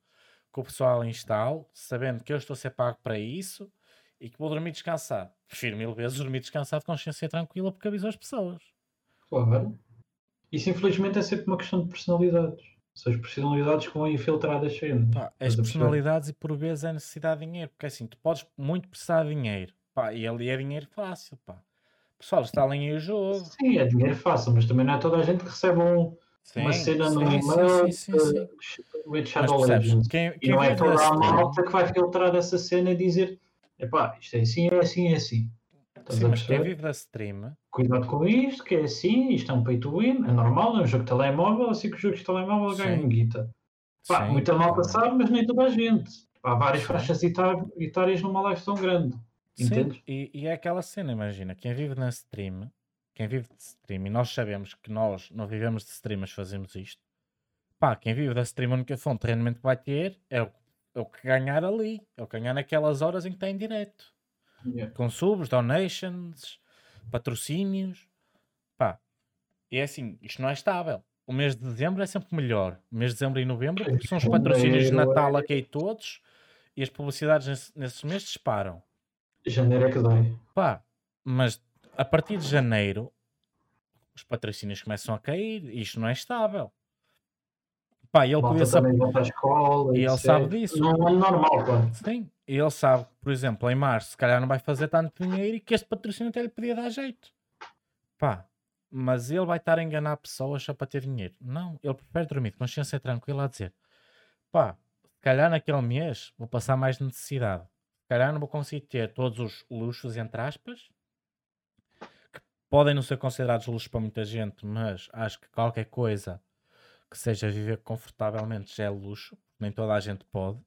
que o pessoal instale sabendo que eu estou a ser pago para isso e que vou dormir descansado? Prefiro mil vezes dormir descansado de consciência tranquila porque aviso as pessoas. Claro. Isso infelizmente é sempre uma questão de personalidades. São as personalidades que vão infiltrar as cenas. Pá, as a personalidades e por vezes é necessidade de dinheiro, porque assim, tu podes muito precisar de dinheiro, pá, e ali é dinheiro fácil, pá. Pessoal, instalem aí o jogo. Sim, é dinheiro fácil, mas também não é toda a gente que recebe um- uma Sim, cena no sim, e-mail sim, sim, with Mas Shadow Legends. quem, E quem não é toda a malta que vai filtrar essa cena e dizer epá, isto é assim, é assim, é assim. Estás sim, mas quem vive da stream, Cuidado com isto, que é assim, isto é um pay to win, é normal, é um jogo de telemóvel, assim que os jogos de telemóvel Sim. ganham guita. Pá, sim, muita malta tá. sabe, mas nem toda a gente. Há várias Sim. faixas etárias numa live tão grande. Sim, Entendes? e, e é aquela cena, imagina, quem vive na stream, quem vive de stream, e nós sabemos que nós não vivemos de stream, mas fazemos isto, pá, quem vive da stream, a única fonte de rendimento que vai ter é o, é o que ganhar ali, é o que ganhar naquelas horas em que está em direto. Yeah. Com subs, donations, patrocínios, pá, e é assim, isto não é estável. O mês de dezembro é sempre melhor. O mês de dezembro e novembro, são os patrocínios de Janeiro é- Natal aqui todos, e as publicidades nesse- nesses meses disparam. Janeiro é que dói. Pá, mas a partir de janeiro os patrocínios começam a cair e isto não é estável. Pá, e ele podia saber. E ele sabe disso. Não é normal, pá. Sim, ele sabe, que, por exemplo, em março, se calhar não vai fazer tanto dinheiro e que este patrocínio até lhe podia dar jeito. Pá, mas ele vai estar a enganar pessoas só para ter dinheiro. Não, ele prefere dormir de consciência tranquila a dizer: pá, se calhar naquele mês vou passar mais necessidade. Se calhar não vou conseguir ter todos os luxos, entre aspas, que podem não ser considerados luxos para muita gente, mas acho que qualquer coisa que seja viver confortavelmente já é luxo, nem toda a gente pode.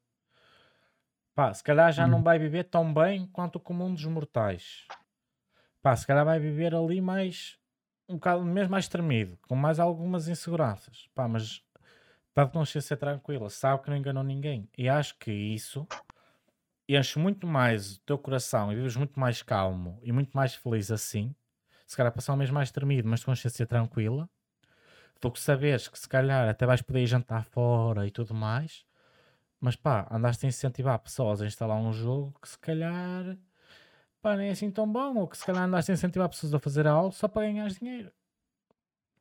Pá, se calhar já não Hum. vai viver tão bem quanto o comum dos mortais. Pá, se calhar vai viver ali mais um bocado mesmo mais tremido, com mais algumas inseguranças. Pá, mas está de consciência tranquila, sabe que não enganou ninguém. E acho que isso enche muito mais o teu coração e vives muito mais calmo e muito mais feliz assim. Se calhar passar um mês mais tremido, mas de consciência tranquila, do que saberes que se calhar até vais poder ir jantar fora e tudo mais. Mas pá, andaste a incentivar pessoas a instalar um jogo que se calhar pá, nem é assim tão bom, ou que se calhar andaste a incentivar pessoas a fazer algo só para ganhar dinheiro.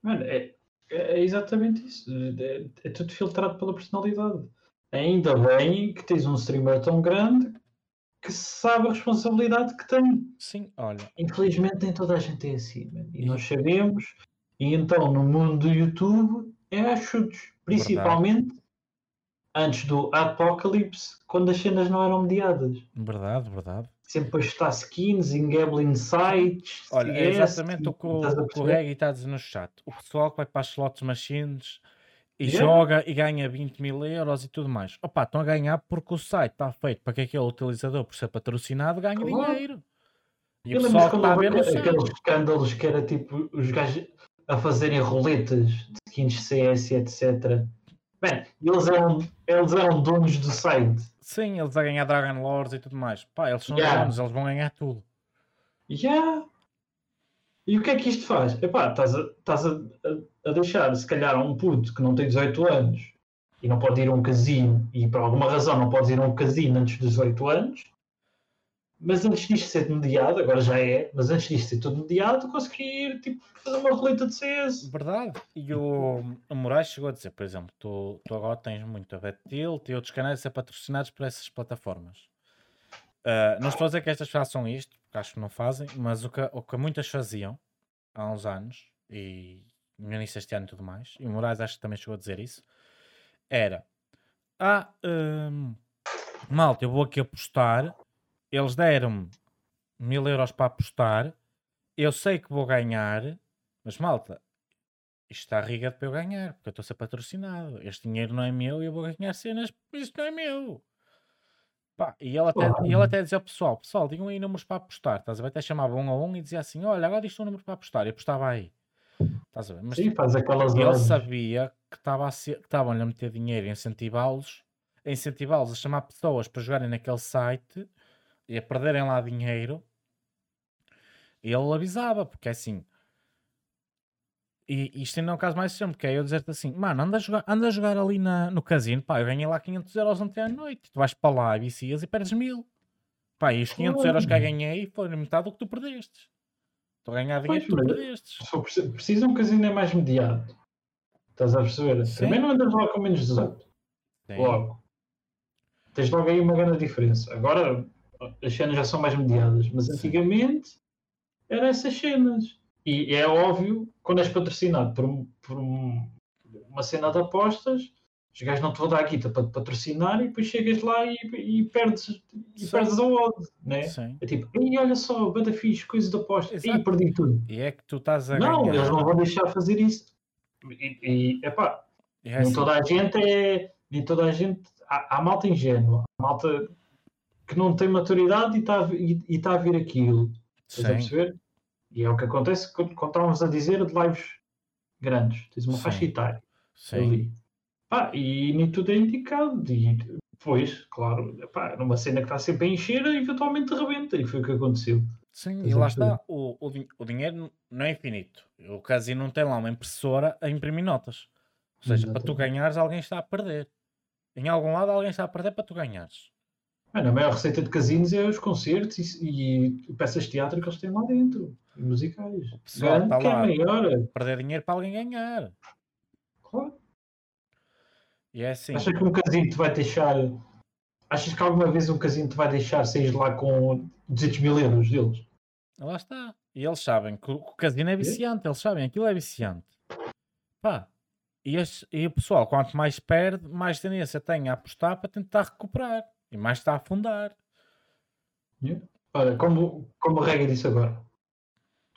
Mano, é, é exatamente isso. É, é tudo filtrado pela personalidade. Ainda bem que tens um streamer tão grande que sabe a responsabilidade que tem. Sim, olha. Infelizmente nem toda a gente é assim, mano. e nós sabemos. E então no mundo do YouTube é a chutes, principalmente verdade. Antes do Apocalipse, quando as cenas não eram mediadas. Verdade, verdade. Sempre a estar skins em gambling sites. Olha, é exatamente o que o, o, está a dizer no chat. O pessoal que vai para as slots machines e yeah. joga e ganha 20 mil euros e tudo mais. Opa, estão a ganhar porque o site está feito para que aquele utilizador, por ser patrocinado, ganhe claro. dinheiro. E o pessoal ver no Aqueles escândalos que era tipo os gajos a fazerem roletas de skins CS, etc. Bem, eles eram, eles eram donos do site. Sim, eles a ganhar Dragon Lords e tudo mais. Pá, eles são yeah. donos, eles vão ganhar tudo. Yeah. E o que é que isto faz? Epá, estás a, estás a, a deixar, se calhar, um puto que não tem 18 anos e não pode ir a um casino e por alguma razão não pode ir a um casino antes dos 18 anos, mas antes disto ser mediado, agora já é, mas antes disto ser tudo mediado, conseguir tipo, fazer uma roleta de CS. Verdade. E o, o Moraes chegou a dizer, por exemplo, tu, tu agora tens muito a BetTilt e outros canais a ser patrocinados por essas plataformas. Uh, não estou a dizer que estas façam isto, porque acho que não fazem, mas o que, o que muitas faziam há uns anos, e no início deste ano e tudo mais, e o Moraes acho que também chegou a dizer isso, era ah, um, malta, eu vou aqui apostar, eles deram-me mil euros para apostar, eu sei que vou ganhar, mas malta, isto está rigado para eu ganhar, porque eu estou a ser patrocinado, este dinheiro não é meu e eu vou ganhar cenas, isto não é meu. Pá, e ele até, e ele até dizia ao pessoal: Pessoal, digam aí números para apostar. Estás a ver? Até chamava um a um e dizia assim: Olha, agora é um número para apostar. E apostava aí. Estás a ver? Mas Sim, faz aquelas ele sabia que estava a ser, que estavam-lhe a meter dinheiro e incentivá-los, a incentivá-los a chamar pessoas para jogarem naquele site e a perderem lá dinheiro. E ele avisava, porque é assim, e isto ainda é um caso mais sempre, que é eu dizer-te assim, mano, anda a jogar, anda a jogar ali na, no casino, pá, eu ganhei lá 500 euros ontem à noite, tu vais para lá, vicias e perdes mil. Pá, e os 500 euros que eu ganhei foram metade do que tu perdeste. Estou a ganhar dinheiro que tu perdeste. Se precisa um casino é mais mediado. Estás a perceber? Sim. Também não andas lá com menos 18. Sim. Logo. Tens logo aí uma grande diferença. Agora as cenas já são mais mediadas, mas antigamente eram essas cenas. E é óbvio, quando és patrocinado por, por um, uma cena de apostas, os gajos não te vão dar a guita para te patrocinar e depois chegas lá e, e perdes, e perdes a odd, né? Sim. É tipo, e olha só, bada fixe, coisa de apostas, e perdi tudo. E é que tu estás a Não, ganhar. eles não vão deixar fazer isso. E, epá, é nem assim. toda a gente é, nem toda a gente, há, há malta ingênua, há malta que não tem maturidade e está e, e tá a vir aquilo. Estás a perceber? E é o que acontece quando, quando estávamos a dizer de lives grandes. Tens uma Sim. faixa etária. Sim. Pá, e nem tudo é indicado. E depois, claro, pá, numa cena que está sempre a encher, eventualmente rebenta. E foi o que aconteceu. Sim, e lá está. O, o, o, dinheiro não é infinito. O casino não tem lá uma impressora a imprimir notas. Ou seja, Exatamente. para tu ganhares, alguém está a perder. Em algum lado, alguém está a perder para tu ganhares. Mano, a maior receita de casinos é os concertos e, e peças de teatro que eles têm lá dentro, musicais. O pessoal está lá é maior. perder dinheiro para alguém ganhar. Claro. E é assim. Achas que um casino te vai deixar. Achas que alguma vez um casino te vai deixar sair lá com 200 mil euros deles? Lá está. E eles sabem que o casino é viciante, eles sabem aquilo é viciante. Pá. E, este, e o pessoal, quanto mais perde, mais tendência tem a apostar para tentar recuperar. E mais está a afundar. Yeah. Olha, como, como a regra disse agora,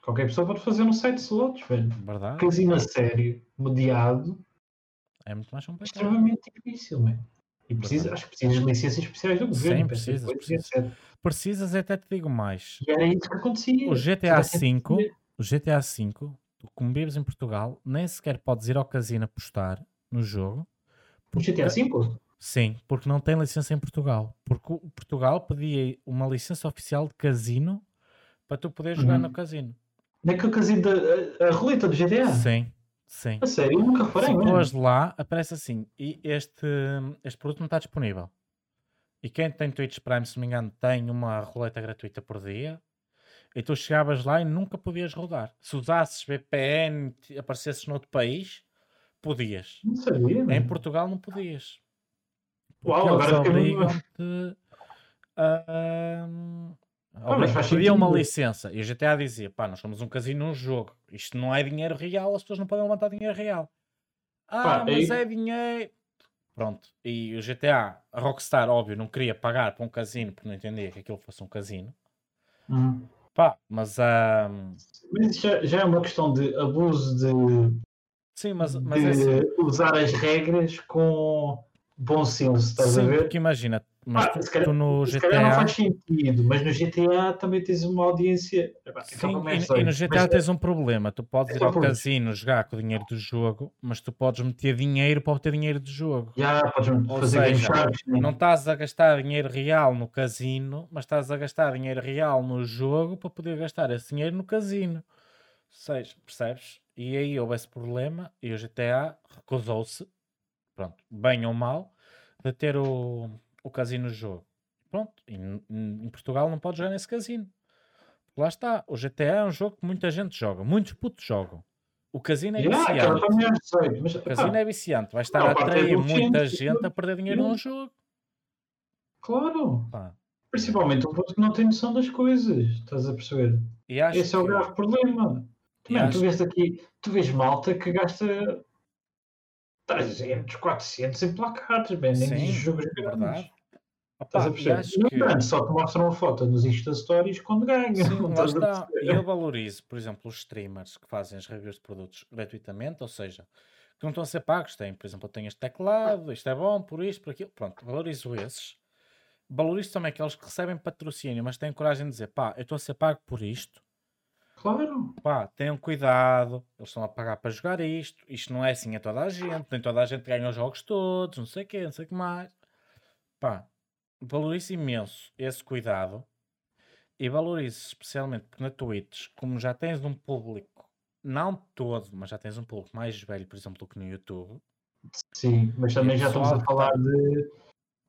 qualquer pessoa pode fazer um site de slots, velho. Verdade. Casino a sério, mediado, é muito mais complicado. Extremamente difícil, man. E precisa, acho que precisas de licenças especiais do governo. Sim, precisas. Precisas, precisas, até te digo mais. E era isso que acontecia. O GTA V, o GTA V, tu como vives em Portugal, nem sequer podes ir ao casino apostar no jogo. O GTA V? Sim, porque não tem licença em Portugal. Porque o Portugal pedia uma licença oficial de casino para tu poder jogar uhum. no casino. Naquele casino da a roleta do GTA? Sim, sim. A sério? Eu nunca farei, Se fores lá, aparece assim, e este, este produto não está disponível. E quem tem Twitch Prime, se não me engano, tem uma roleta gratuita por dia. E tu chegavas lá e nunca podias rodar. Se usasses VPN, aparecesses noutro país, podias. Não sabia. Em. Portugal não podias. Uau, agora obrigam-te a. Ah, mas faz uma licença e o GTA dizia: pá, nós somos um casino num jogo. Isto não é dinheiro real, as pessoas não podem levantar dinheiro real. Ah, Pá, mas aí- é dinheiro. Pronto. E o GTA, a Rockstar, óbvio, não queria pagar para um casino porque não entendia que aquilo fosse um casino. Hum. Pá, mas. ah, Mas já, já é uma questão de abuso de, sim, mas, mas de é assim. usar as regras com bom senso, estás a Sim, ver? porque imagina, mas Ah, tu, calhar- tu no Se calhar não GTA. faz sentido, mas no GTA também tens uma audiência. Sim, então como é e, e no GTA Mas- tens um problema. Tu podes ir Então, ao casino jogar com o dinheiro do jogo, mas tu podes meter dinheiro para obter dinheiro do jogo. Já, podes Ou fazer seja, né? Não estás a gastar dinheiro real no casino, mas estás a gastar dinheiro real no jogo para poder gastar esse dinheiro no casino. Ou seja, percebes? E aí houve esse problema e o GTA recusou-se, pronto, bem ou mal, de ter o, o casino no jogo. Pronto, e n- em Portugal não pode jogar nesse casino. Lá está, o GTA é um jogo que muita gente joga, muitos putos jogam. O casino é aquela viciante. é 18, mas O casino é viciante, vai estar Não, a atrair muita gente, gente a perder dinheiro Sim. num jogo. claro. Pá. Principalmente um puto que não tem noção das coisas, estás a perceber? Esse é o grave problema. Mano, acho- tu vês aqui, tu vês malta que gasta 300, 400 em placares, man, em Sim, jogos é grandes. verdade. Estás Opa, a perceber? acho No que- entanto, só te mostram a foto nos Insta Stories quando ganham. Sim, (laughs) está. Eu valorizo, por exemplo, os streamers que fazem as reviews de produtos gratuitamente, ou seja, que não estão a ser pagos. Tem, por exemplo, eu tenho este teclado, isto é bom, por isto, por aquilo. Pronto, valorizo esses. Valorizo também aqueles que recebem patrocínio, mas têm coragem de dizer, pá, eu estou a ser pago por isto. Claro. Pá, tenham cuidado, eles estão a pagar para jogar isto. Isto não é assim a toda a gente, nem toda a gente ganha os jogos todos, não sei o quê, não sei o que mais. Pá, valorizo imenso esse cuidado e valorizo especialmente porque na Twitch, como já tens um público, não todo, mas já tens um público mais velho, por exemplo, do que no YouTube. Sim, mas também já estamos a falar de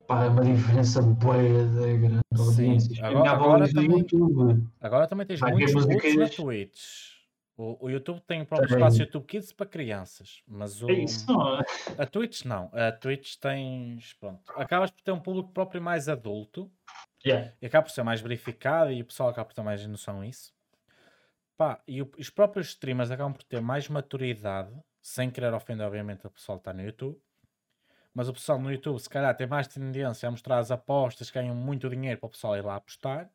pá, uma diferença boa de grande Sim, audiência. É agora- agora também- YouTube. Agora também tens Vai muitos putos na músicas. Twitch. O, o YouTube tem o próprio Tem. espaço YouTube Kids para crianças, mas o, É isso, não é? a Twitch não. A Twitch tens, pronto, acabas por ter um público próprio mais adulto Yeah. e acaba por ser mais verificado e o pessoal acaba por ter mais noção nisso. Pá, e o- os próprios streamers acabam por ter mais maturidade, sem querer ofender, obviamente, o pessoal que está no YouTube. Mas o pessoal no YouTube, se calhar, tem mais tendência a mostrar as apostas, ganham muito dinheiro para o pessoal ir lá apostar.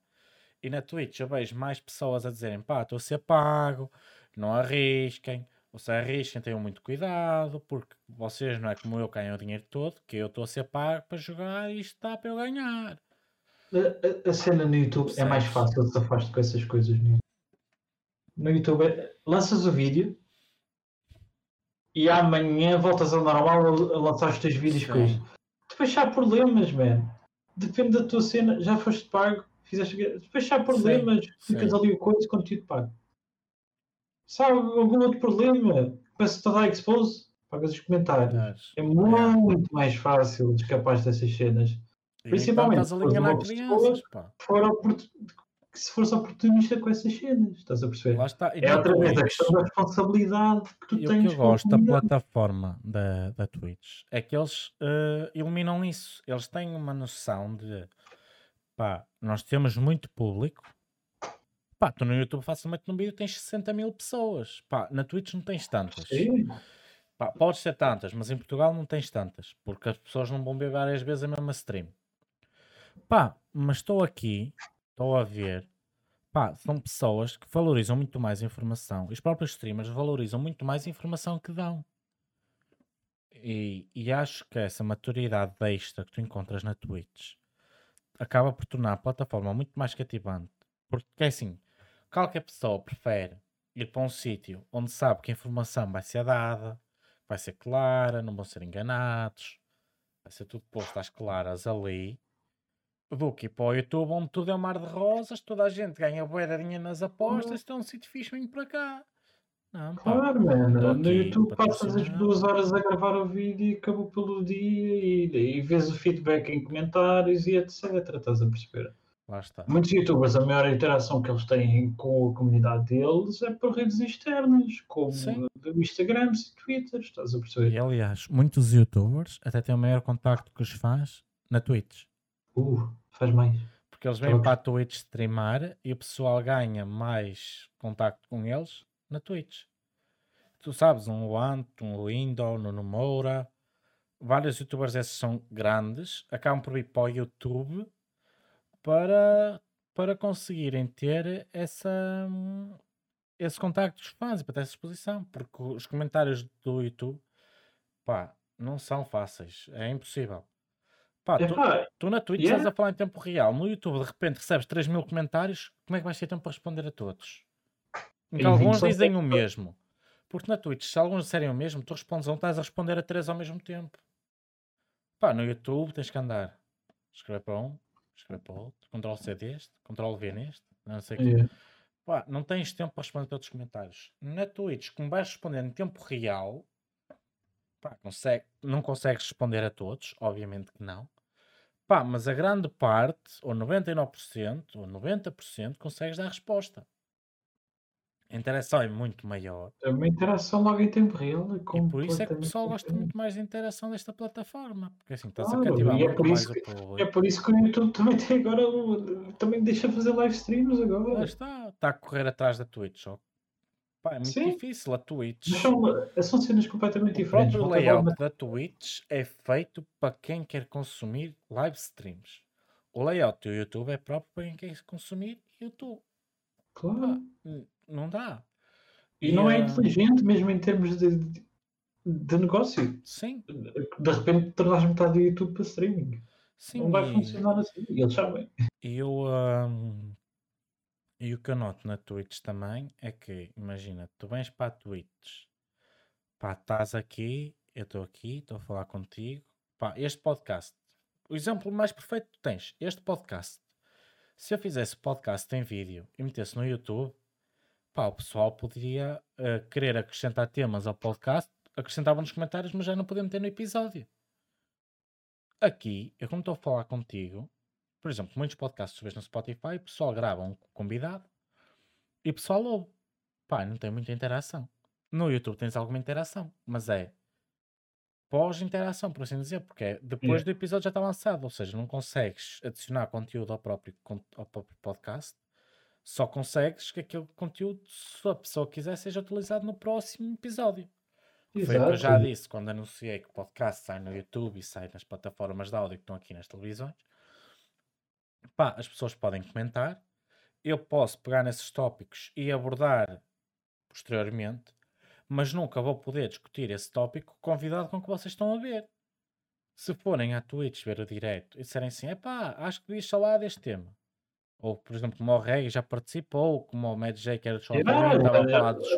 E na Twitch eu vejo mais pessoas a dizerem: pá, estou a ser pago, não arrisquem. Ou se arrisquem, tenham muito cuidado, porque vocês não é como eu que ganham o dinheiro todo, que eu estou a ser pago para jogar e isto dá para eu ganhar. A, a- a cena no YouTube é mais fácil de safar com essas coisas. No, no YouTube, é- lanças o vídeo e amanhã voltas ao normal a, lançar os teus vídeos com Sim. isto. Depois há problemas, man. Depende da tua cena, já foste pago, fizeste. Depois há problemas, ficas sim. ali o coisa conteúdo pago. Sabe algum outro problema? Começa a dar expose, pagas os comentários. Mas, É muito mais fácil escapar dessas cenas. E então Principalmente estás a crianças, pá. fora oportu- que se fores oportunista com essas cenas, estás a perceber? É na outra vez a questão da responsabilidade que tu E o que tens eu gosto da plataforma da, da Twitch é que eles eh, eliminam isso. Eles têm uma noção de pá, nós temos muito público. Pá, tu no YouTube facilmente no vídeo tens 60 mil pessoas. Pá, na Twitch não tens tantas. Sim, Pá, podes ter tantas, mas em Portugal não tens tantas. Porque as pessoas não vão ver várias vezes a mesma stream. Pá, mas estou aqui, estou a ver. Pá, são pessoas que valorizam muito mais a informação. Os próprios streamers valorizam muito mais a informação que dão. E, e acho que essa maturidade extra que tu encontras na Twitch acaba por tornar a plataforma muito mais cativante. Porque é assim, qualquer pessoa prefere ir para um sítio onde sabe que a informação vai ser dada, vai ser clara, não vão ser enganados, vai ser tudo posto às claras ali, do que ir para o YouTube onde tudo é um mar de rosas, toda a gente ganha dinheiro nas apostas, então é um sítio fixe, vem para cá. Não, pá. claro, mano. No YouTube passas as duas horas a gravar o vídeo e acabou pelo dia e, e vês o feedback em comentários e etc. Estás a perceber? Lá está. Muitos youtubers, a maior interação que eles têm com a comunidade deles é por redes externas, como Sim. Instagram e Twitter, estás a perceber? E aliás, muitos youtubers até têm o maior contacto que os faz na Twitch. Uh, faz mais. Porque eles vêm Estava a para a Twitch streamar e o pessoal ganha mais contacto com eles na Twitch. Tu sabes, um Luant, um Lindo, Nuno Moura, vários youtubers esses são grandes, acabam por ir para o YouTube para, para conseguirem ter essa, esse contacto dos fãs e para ter essa exposição. Porque os comentários do YouTube, pá, não são fáceis. É impossível. Pá, tu, Epá, tu na Twitch yeah. estás a falar em tempo real. No YouTube, de repente, recebes 3 mil comentários. Como é que vais ter tempo para responder a todos? Em alguns 20 dizem o mesmo. Porque na Twitch, se alguns disserem o mesmo, tu respondes a um, estás a responder a três ao mesmo tempo. Pá, no YouTube tens que andar. Escrever para um, escrever para outro. Ctrl C deste, Ctrl V neste. Não sei o quê. Yeah. Pá, não tens tempo para responder a todos os comentários. Na Twitch, como vais responder em tempo real, pá, consegue, não consegues responder a todos, obviamente que não. Pá, mas a grande parte, ou 99%, ou 90%, consegues dar resposta. A interação é muito maior. É uma interação logo em tempo real. É E por isso é que o pessoal gosta muito mais de interação desta plataforma. Porque assim, estás a Claro, cativar e é muito mais isso o que- público. É por isso que o YouTube também tem agora. o- Também deixa fazer live streams Lá agora. está, está a correr atrás da Twitch. Ó. Pá, é muito Sim. difícil a Twitch. Mas são, são cenas completamente O diferentes. próprio agora layout uma- da Twitch é feito para quem quer consumir live streams. O layout do YouTube é próprio para quem quer consumir YouTube. Pá, Claro. n- não dá. E não é ah, inteligente mesmo em termos de, de, de negócio. Sim, De repente tornas metade do YouTube para streaming. sim. Não vai e- funcionar assim. E eles sabem. E eu, ahm, e o que eu noto na Twitch também é que, imagina, tu vens para a Twitch, pá, estás aqui, eu estou aqui, estou a falar contigo, pá, este podcast, o exemplo mais perfeito que tens, este podcast, se eu fizesse podcast em vídeo e metesse no YouTube, pá, o pessoal poderia ah, querer acrescentar temas ao podcast, acrescentavam nos comentários, mas já não podia meter no episódio. Aqui, eu como estou a falar contigo, por exemplo, muitos podcasts que tu vês no Spotify, o pessoal grava um convidado e o pessoal ouve. Pá, não tem muita interação. No YouTube tens alguma interação, mas é pós-interação, por assim dizer, porque é depois Yeah. do episódio já está lançado, ou seja, não consegues adicionar conteúdo ao próprio, ao próprio podcast, só consegues que aquele conteúdo, se a pessoa quiser, seja utilizado no próximo episódio. Que Foi o que eu já Exato. disse quando anunciei que o podcast sai no YouTube e sai nas plataformas de áudio que estão aqui nas televisões. Pá, as pessoas podem comentar. Eu posso pegar nesses tópicos e abordar posteriormente, mas nunca vou poder discutir esse tópico com o convidado com que vocês estão a ver. Se forem à Twitch ver o direto e disserem assim, epá, acho que devias falar deste tema. Ou, por exemplo, como o Reg já participou, como o Mad J que era de Short Yeah, estava a é, falar de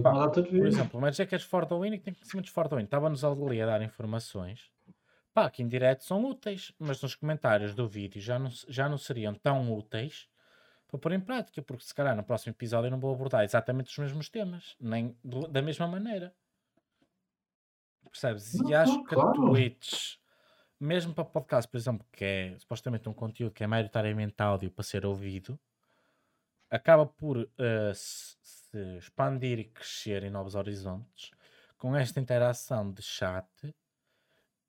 data de Por exemplo, o Mad J que é de Ford Win e que tem conhecimentos de Ford Win. Estava-nos ali a dar informações. Pá, que em direto são úteis, mas nos comentários do vídeo já não, já não seriam tão úteis para pôr em prática, porque se calhar no próximo episódio eu não vou abordar exatamente os mesmos temas, nem do- da mesma maneira. Percebes? Não, E acho não, que a claro. Twitch, mesmo para podcast, por exemplo, que é supostamente um conteúdo que é maioritariamente áudio para ser ouvido, acaba por eh, se, se expandir e crescer em novos horizontes com esta interação de chat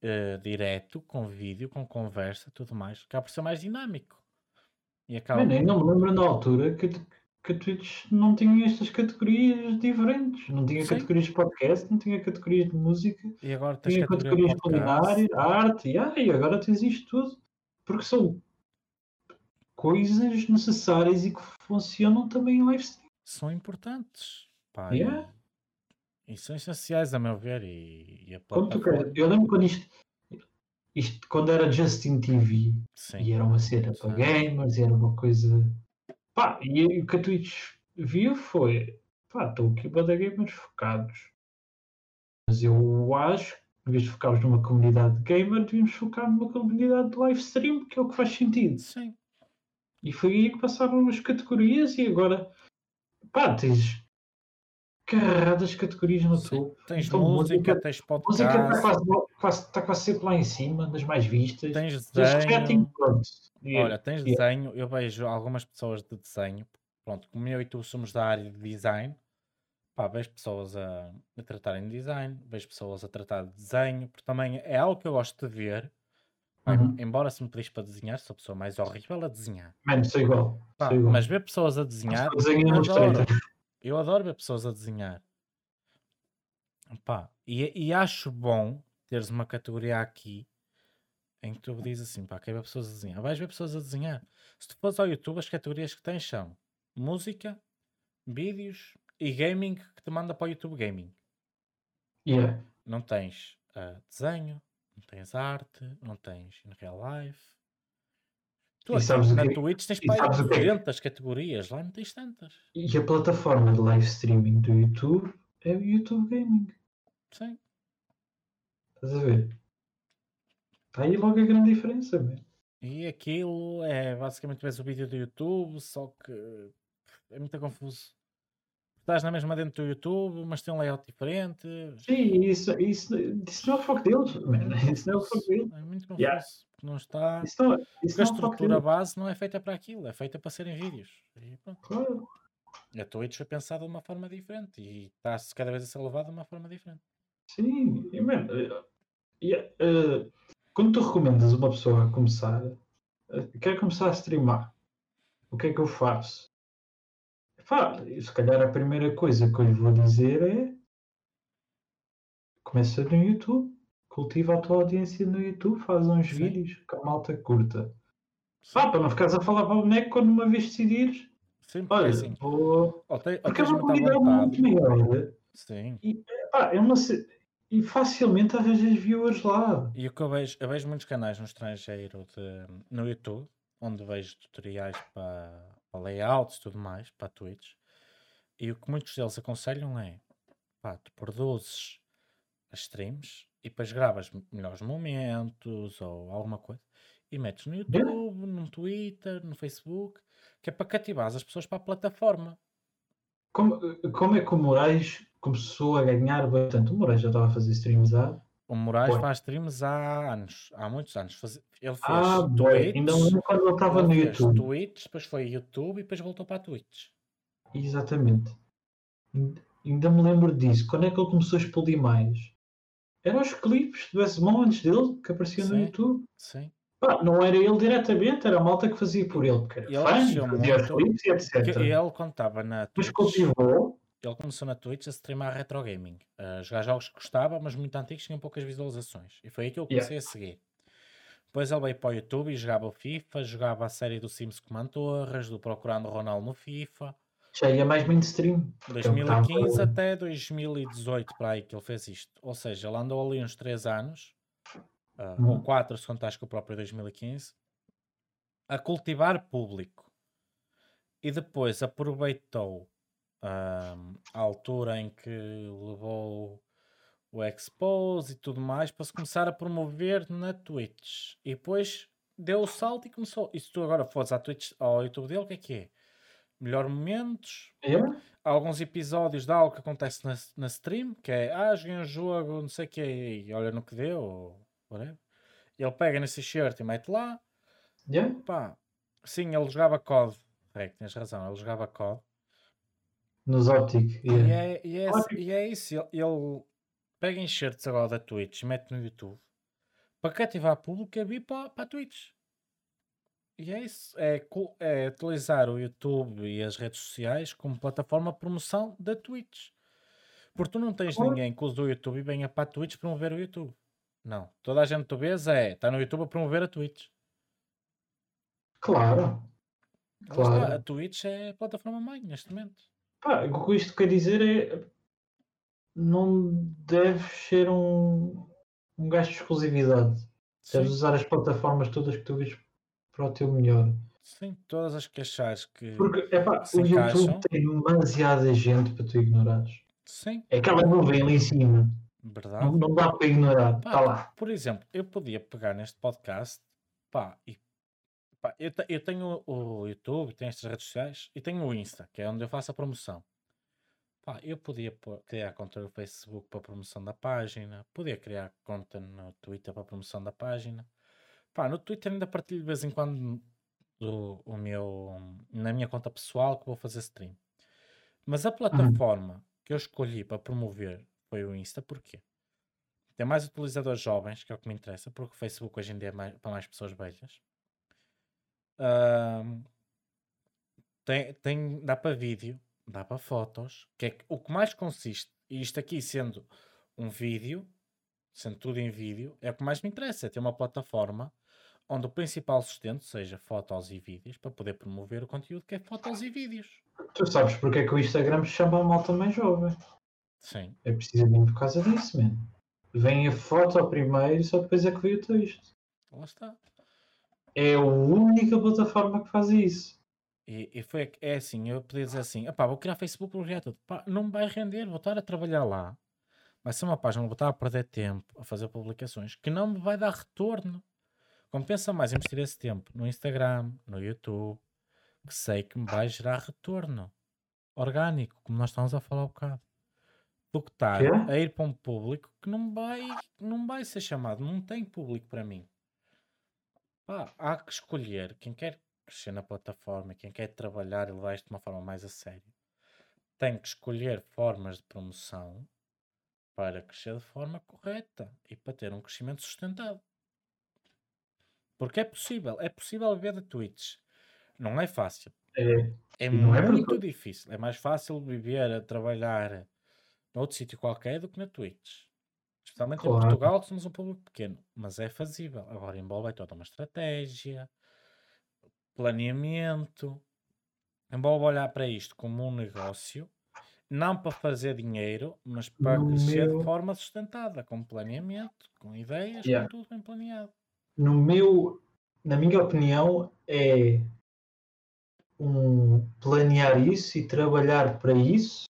eh, direto, com vídeo, com conversa, tudo mais, acaba por ser mais dinâmico. E acaba por- não me lembro na altura que, que a Twitch não tinha estas categorias diferentes. Não tinha Sim. categorias de podcast, não tinha categorias de música, E agora tens tinha categoria categorias podcast. culinária, arte, e, ah, e agora tens isto tudo. Porque são coisas necessárias e que funcionam também em live stream. São importantes. Pá, Yeah. E, são essenciais, a meu ver. E, e a plataforma. eu lembro quando isto, isto quando era Justin TV Sim. e era uma cena para gamers, e era uma coisa. Pá, e o que a Twitch viu foi: pá, estão aqui para gamers focados. Mas eu acho que, em vez de focarmos numa comunidade de gamer, devíamos focar numa comunidade de live stream, que é o que faz sentido. Sim. E foi aí que passaram as categorias, e agora, pá, tens carradas de categorias no Sim. topo. Tens Então, música, música- tens Música está podcast, quase, quase, está quase sempre lá em cima, das mais vistas. tens desenho. Olha, tens Yeah. desenho. Eu vejo algumas pessoas de desenho. Pronto, como eu e tu somos da área de design, pá, vejo pessoas a, a tratarem de design, vejo pessoas a tratar de desenho, porque também é algo que eu gosto de ver. Uhum. Embora se me pedis para desenhar, sou a pessoa mais horrível a desenhar. Mano, sou igual. Pá, sou igual. mas ver pessoas a desenhar, desenho. Illustrator. Eu adoro ver pessoas a desenhar. Pá, e, e acho bom teres uma categoria aqui em que tu dizes assim, pá, quer ver pessoas a desenhar. Vais ver pessoas a desenhar. Se tu fores ao YouTube, as categorias que tens são música, vídeos e gaming que te manda para o YouTube Gaming. Yeah. Não tens ah, desenho, não tens arte, não tens in real life. Tu E sabes na que- Twitch tens é? 200 categorias, lá não tens tantas. E a plataforma de live streaming do YouTube é o YouTube Gaming. Sim. Estás a ver? Está aí logo a grande diferença, man. E aquilo é basicamente vês o vídeo do YouTube, só que é muito confuso. Estás na mesma dentro do YouTube, mas tem um layout diferente. Sim, isso, isso, isso não é o foco deles. (laughs) Isso não é o foco deles. É muito confuso. Yeah. porque Não está. Isso não, isso Porque a é foco estrutura deles. base não é feita para aquilo, é feita para serem vídeos. E pronto. Claro. A Twitch foi pensada de uma forma diferente e está-se cada vez a ser levada de uma forma diferente. Sim, e, man, eh, e, eh, quando tu recomendas uma pessoa a começar, eh, quer começar a streamar, o que é que eu faço? Pá, se calhar a primeira coisa que eu lhe vou dizer é começa no YouTube, cultiva a tua audiência no YouTube, faz uns Sim. vídeos que a malta curta. Pá, para não ficares a falar para o boneco quando uma vez decidires, Sim, porque olha, assim, vou. ou, te, ou Porque é uma comunidade muito maior. Sim. Pá, é uma. E facilmente arranjas viewers lá. E o que eu vejo, eu vejo muitos canais no estrangeiro de- no YouTube, onde vejo tutoriais para, para layouts e tudo mais, para Twitch, e o que muitos deles aconselham é pá, tu produzes as streams e depois gravas melhores momentos ou alguma coisa e metes no YouTube, no Twitter, no Facebook, que é para cativar as pessoas para a plataforma. Como, como é que o Moraes começou a ganhar bastante? O Moraes já estava a fazer streams há. O Moraes Foi. faz streams há anos, há muitos anos. Faz- Ele fez Ah, Twitch, ainda lembro quando ele estava no YouTube. Twitch, depois foi YouTube e depois voltou para a Twitch. Exatamente. Ainda- me lembro disso. Quando é que ele começou a explodir mais? Eram os clipes do S-Mon antes dele que apareciam no. YouTube. Sim. Pá, não era ele diretamente, era a malta que fazia por ele, porque era Ele fã, fazia muito, clipes e etc. Ele contava na Depois Twitch, cultivou. Ele começou na Twitch a streamar retro gaming, a jogar jogos que gostava, mas muito antigos tinham poucas visualizações. E foi aí que eu Yeah. comecei a seguir. Depois ele veio para o YouTube e jogava o FIFA, jogava a série do Sims com Mantorras, do Procurando Ronaldo no FIFA. Já ia mais mainstream. porque ele 2015 estava- até 2018 para aí que ele fez isto. Ou seja, ele andou ali uns 3 anos, ah, ou Uhum. 4 se contares com o próprio 2015, a cultivar público. E depois aproveitou a altura em que levou o Expose e tudo mais para se começar a promover na Twitch. E depois deu o salto e começou. E se tu agora fores à Twitch, ao YouTube dele, o que é que é? Melhor momentos, Yeah? alguns episódios de algo que acontece na, na stream, que é, ah, joguei um jogo, não sei o que, e olha no que deu, ou whatever. Ele pega nesse shirt e mete lá, Yeah? pá, sim, ele jogava COD, é, tens razão, ele jogava COD, Nos Optic. e, Yeah. é, e, é, Ótimo. e é isso, ele, ele pega enxertos agora da Twitch e mete no YouTube, para cativar público a vir para, para a Twitch. E é isso, é, é utilizar o YouTube e as redes sociais como plataforma de promoção da Twitch. Porque tu não tens ninguém que use o YouTube e venha para a Twitch promover o YouTube. Não. Toda a gente que tu vês é, está no YouTube a promover a Twitch. Claro. Está, Claro. a Twitch é a plataforma mãe neste momento. Pá, o que isto quer dizer é. Não deves ser um, um gajo de exclusividade. Sim, Deves usar as plataformas todas que tu vês para o teu melhor. sim, todas as que achares que Porque, epá, se o YouTube encaixam. tem demasiada gente para tu ignorares. Sim, É aquela nuvem ali em cima. verdade. Não, não dá para ignorar. Pá, Está lá. Por exemplo, eu podia pegar neste podcast, pá, e pá, eu, te- eu tenho o YouTube, tenho estas redes sociais e tenho o Insta, que é onde eu faço a promoção. Pá, eu podia pôr- criar conta no Facebook para promoção da página, podia criar conta no Twitter para promoção da página. Pá, no Twitter ainda partilho de vez em quando do, o meu, na minha conta pessoal que vou fazer stream. Mas a plataforma que eu escolhi para promover foi o Insta, porquê? Tem mais utilizadores jovens, que é o que me interessa, porque o Facebook hoje em dia é mais- para mais pessoas velhas. Tem, tem, dá para vídeo, dá para fotos, que é que- o que mais consiste, e isto aqui sendo um vídeo, sendo tudo em vídeo, é o que mais me interessa, é ter uma plataforma onde o principal sustento seja fotos e vídeos, para poder promover o conteúdo que é fotos e vídeos. Tu sabes porque é que o Instagram se chama malta mais jovem? Sim, É precisamente por causa disso, mano. Vem a foto primeiro e só depois é que vem o texto. lá está. É a única plataforma que faz isso. E, e foi, é assim, eu podia dizer assim, "Epá, vou criar Facebook, vou criar tudo. Pá, não me vai render, vou estar a trabalhar lá. Vai ser uma página, vou estar a perder tempo a fazer publicações que não me vai dar retorno. Compensa mais investir esse tempo no Instagram, no YouTube, que sei que me vai gerar retorno orgânico, como nós estamos a falar um bocado. Do que estar a ir para um público que não vai, não vai ser chamado, não tem público para mim. Pá, há que escolher quem quer crescer na plataforma, quem quer trabalhar e levar isto de uma forma mais a sério, tem que escolher formas de promoção para crescer de forma correta e para ter um crescimento sustentado. Porque é possível, é possível viver de tweets. Não é fácil. É, É é muito porque- difícil. É mais fácil viver a trabalhar noutro sítio qualquer do que na Twitch. Especialmente em Claro. Portugal, que somos um público pequeno. Mas é fazível. Agora envolve toda uma estratégia, planeamento. Envolve olhar para isto como um negócio, não para fazer dinheiro, mas para No crescer meu- de forma sustentada, com planeamento, com ideias, Yeah. com tudo bem planeado. no meu, na minha opinião, é um planear isso e trabalhar para isso,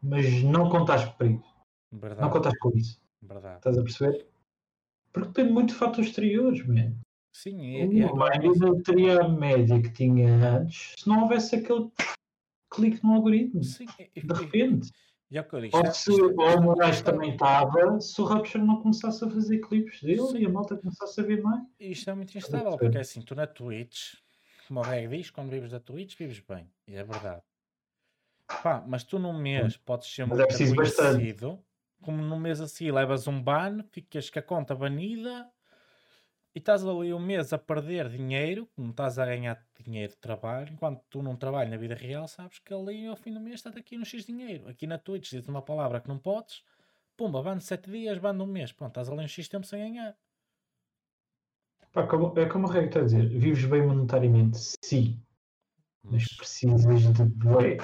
mas não contares para isso. Não Verdade, contares com isso. Verdade. Estás a perceber? Porque depende muito de fatores exteriores, man. Sim, é aquela coisa- ainda teria a média que tinha antes se não houvesse aquele clique no algoritmo. Sim, e- e- De e- repente. é o que eu digo, Ou se o é Moraes também estava, se o Rapture não começasse a fazer clipes dele Sim. e a malta começasse a ver mais. Isto é muito instável, perceber? porque é assim, tu na Twitch, como o Reg diz, quando vives da Twitch, vives bem. E é verdade. Pá, mas tu num mês podes ser Mas é muito preciso bastante. Como num mês assim levas um ban, ficas com a conta banida e estás ali um mês a perder dinheiro, não estás a ganhar dinheiro de trabalho, enquanto tu não trabalhas na vida real, sabes que ali ao fim do mês está aqui no X dinheiro. Aqui na Twitch dizes uma palavra que não podes, pumba, ban de 7 dias, ban de um mês, pronto, estás ali um X tempo sem ganhar. Pá, como- é como o Reg está a dizer, vives bem monetariamente, sim, mas precisas de bué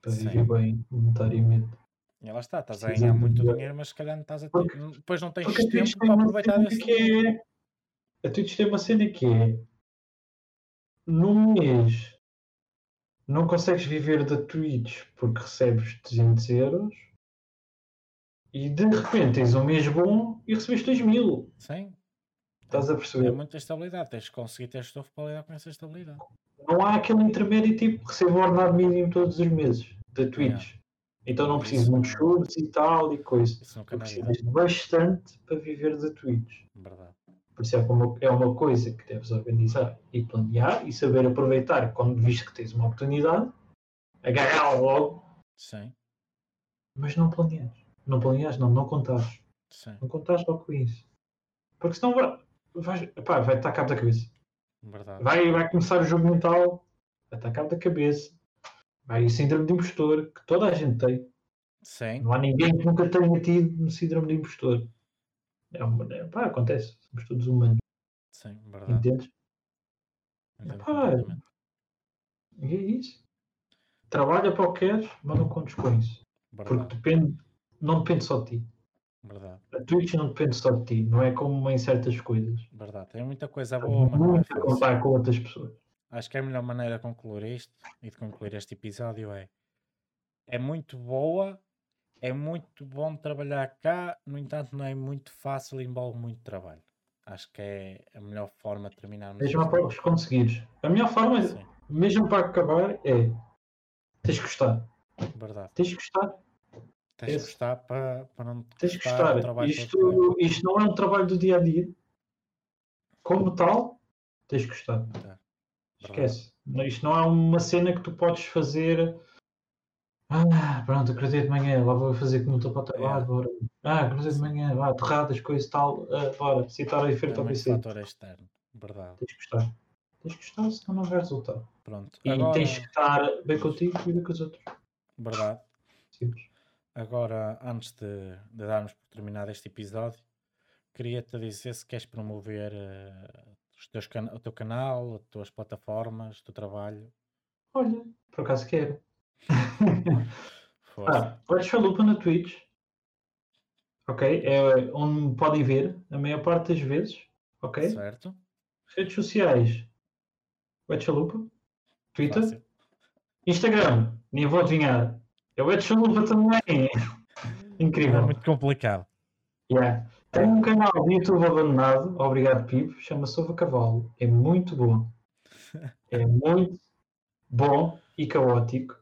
para viver bem monetariamente. E lá está, estás a ganhar de muito dinheiro, mas se calhar não estás a ter, depois não tens Porque tempo tem para aproveitar cena esse que é. A Twitch tem uma cena que é. Num mês não consegues viver da Twitch porque recebes 200 euros e de repente tens um mês bom e recebes 2 mil. Sim, Estás a é perceber? muita estabilidade, tens que conseguir ter estofo para lidar com essa estabilidade. Não há aquele intermédio tipo recebo o ordenado mínimo todos os meses da Twitch. Então não preciso de muitos não- chubos e tal e coisa. Tu precisas de bastante para viver da Twitch. verdade. Por isso é uma, é uma coisa que deves organizar e planear e saber aproveitar quando viste que tens uma oportunidade, agarrá-la logo, Sim, mas não planeas. Não planeas, não, não contares. sim, Não contares logo com isso. Porque senão vai, vai, pá, vai estar cabo da cabeça. verdade. Vai, vai começar o jogo mental, vai estar cabo da cabeça. O síndrome de impostor, que toda a gente tem. Sim, Não há ninguém que nunca tenha tido um síndrome de impostor. É uma, é, pá, acontece. Somos todos humanos, sim, verdade. entendes? Completamente. E é isso. Trabalha para o que queres, mas não contes com isso. Porque Verdade, depende, não depende só de ti. verdade, A Twitch não depende só de ti. Não é como em certas coisas. verdade. Tem muita coisa boa, mas não é contar com outras pessoas. Acho que a melhor maneira de concluir isto e de concluir este episódio é é muito boa, é muito bom trabalhar cá, no entanto não é muito fácil e envolve muito trabalho. Acho que é a melhor forma de terminarmos Mesmo para os conseguires. A melhor forma, Sim, mesmo para acabar, é tens que gostar. Verdade. Tens que gostar. Tens Esse. gostar para, para não te Tens que gostar. trabalho que Isto, isto não é um trabalho do dia a dia. Como tal, tens que gostar. Tá. Esquece. Não- Isto não é uma cena que tu podes fazer. Ah, pronto, acordei de manhã, lá vou fazer como estou para o trabalho, bora. Ah, acordei de manhã, vá, torradas, coisas e tal, ah, bora, citar a É feira ao PC. fator externo. Verdade. Tens que gostar. Tens que gostar, senão não vai resultar. Pronto. E Agora, tens que estar bem contigo e bem com os outros. verdade. Simples. Agora, antes de, de darmos por terminado este episódio, queria-te dizer se queres promover eh, os teus cana- o teu canal, as tuas plataformas, o teu trabalho. Olha, por acaso quero. Ah, Podes Chalupa na Twitch. Ok? É onde me podem ver a maior parte das vezes. Ok? Certo? Redes sociais. Wet Chalupa. Twitter. Fácil. Instagram. Nem vou adivinhar. É Wet Chalupa também. Não Incrível. é muito complicado. Yeah. Tenho um canal de YouTube abandonado. Obrigado, Pipo. Chama-se Ova Cavalo. É muito bom. É muito bom e caótico.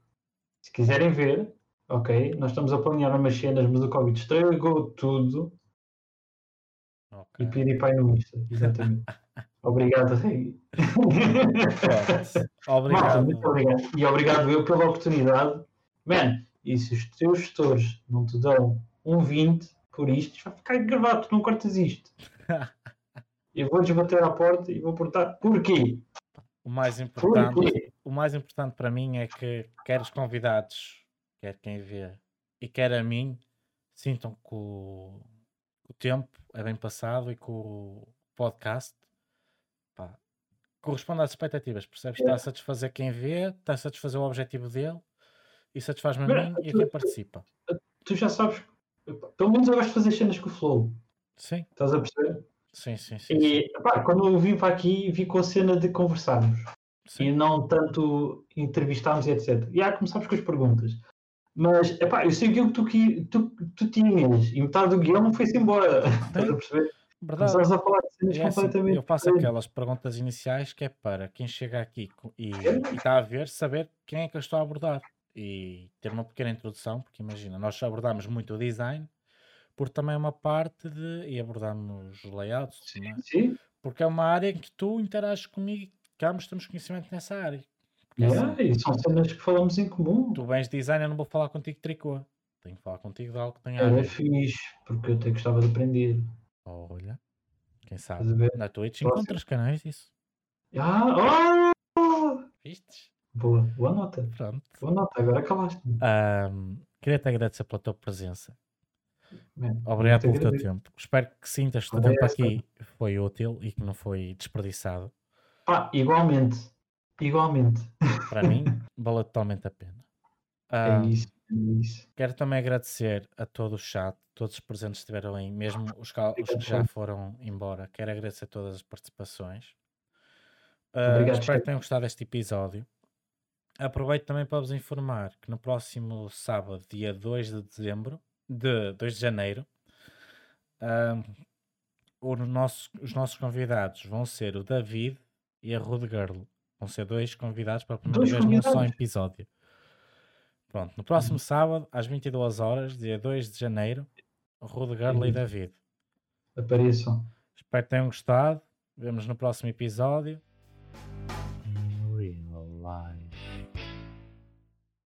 Se quiserem ver, ok? Nós estamos a planear umas cenas, mas o Covid estragou tudo. Ok. E pedi pai no Insta, exatamente. (laughs) Obrigado, Rei. Obrigado. muito obrigado. E obrigado eu pela oportunidade. Man, e se os teus gestores não te dão um 20 isto vai ficar gravado, tu não cortas isto. Eu vou-lhes bater à porta e vou portar. Porquê? O mais importante, Porquê? o mais importante para mim é que quer os convidados, quer quem vê e quer a mim, sintam que o, o tempo é bem passado e que o podcast pá, corresponde às expectativas. Percebes? Está a satisfazer quem vê, está a satisfazer o objetivo dele e satisfaz-me a mim e a quem participa. Tu já sabes, pelo menos eu gosto de fazer cenas com o Flow. Sim, Estás a perceber? sim, sim, sim. sim. E pá, quando eu vim para aqui, vi com a cena de conversarmos. e Sim, não tanto entrevistarmos e etc. E há começámos com as perguntas. Mas, epá, eu sei aquilo que tu, tu, tu tinhas e metade do guião foi-se embora. Estás a perceber? verdade. A falar de cenas É assim, completamente eu faço diferentes. aquelas perguntas iniciais que é para quem chega aqui e, e está a ver, saber quem é que eu estou a abordar e ter uma pequena introdução, porque imagina, nós abordamos muito o design, porque também é uma parte de. e abordamos os layouts, Sim, é? sim. porque é uma área em que tu interages comigo, que ambos temos conhecimento nessa área. Porque Yeah, assim, e são cenas que falamos em comum. tu vens de design, eu não vou falar contigo de tricô, tenho que falar contigo de algo que tenha a Era ver. fixe, porque eu até gostava de aprender. Olha, quem sabe, na Twitch Próximo. encontras canais disso, Ah, oh! vistes? Boa, boa nota. Pronto. Boa nota, agora calaste-me. Ahm, Queria-te agradecer pela tua presença. Man, Obrigado pelo teu agradeço. tempo. Espero que sintas que o teu tempo aqui foi útil e que não foi desperdiçado. Igualmente. Igualmente. Para mim, (laughs) valeu totalmente a pena. É Ahm, isso, é isso. quero também agradecer a todo o chat, todos os presentes que estiveram aí, mesmo os, cal- os que já foram embora. Quero agradecer todas as participações. Ah, Obrigado, espero que tenham gostado deste episódio. Aproveito também para vos informar que no próximo sábado, dia 2 de dezembro, de 2 de janeiro, o nosso- os nossos convidados vão ser o David e a Rude Girl. Vão ser dois convidados para a primeira Dois vez num só episódio. Pronto, no próximo sábado, às 22 horas, dia 2 de janeiro, Rude Girl e Uhum. David. Apareçam. Espero que tenham gostado. Vemos no próximo episódio.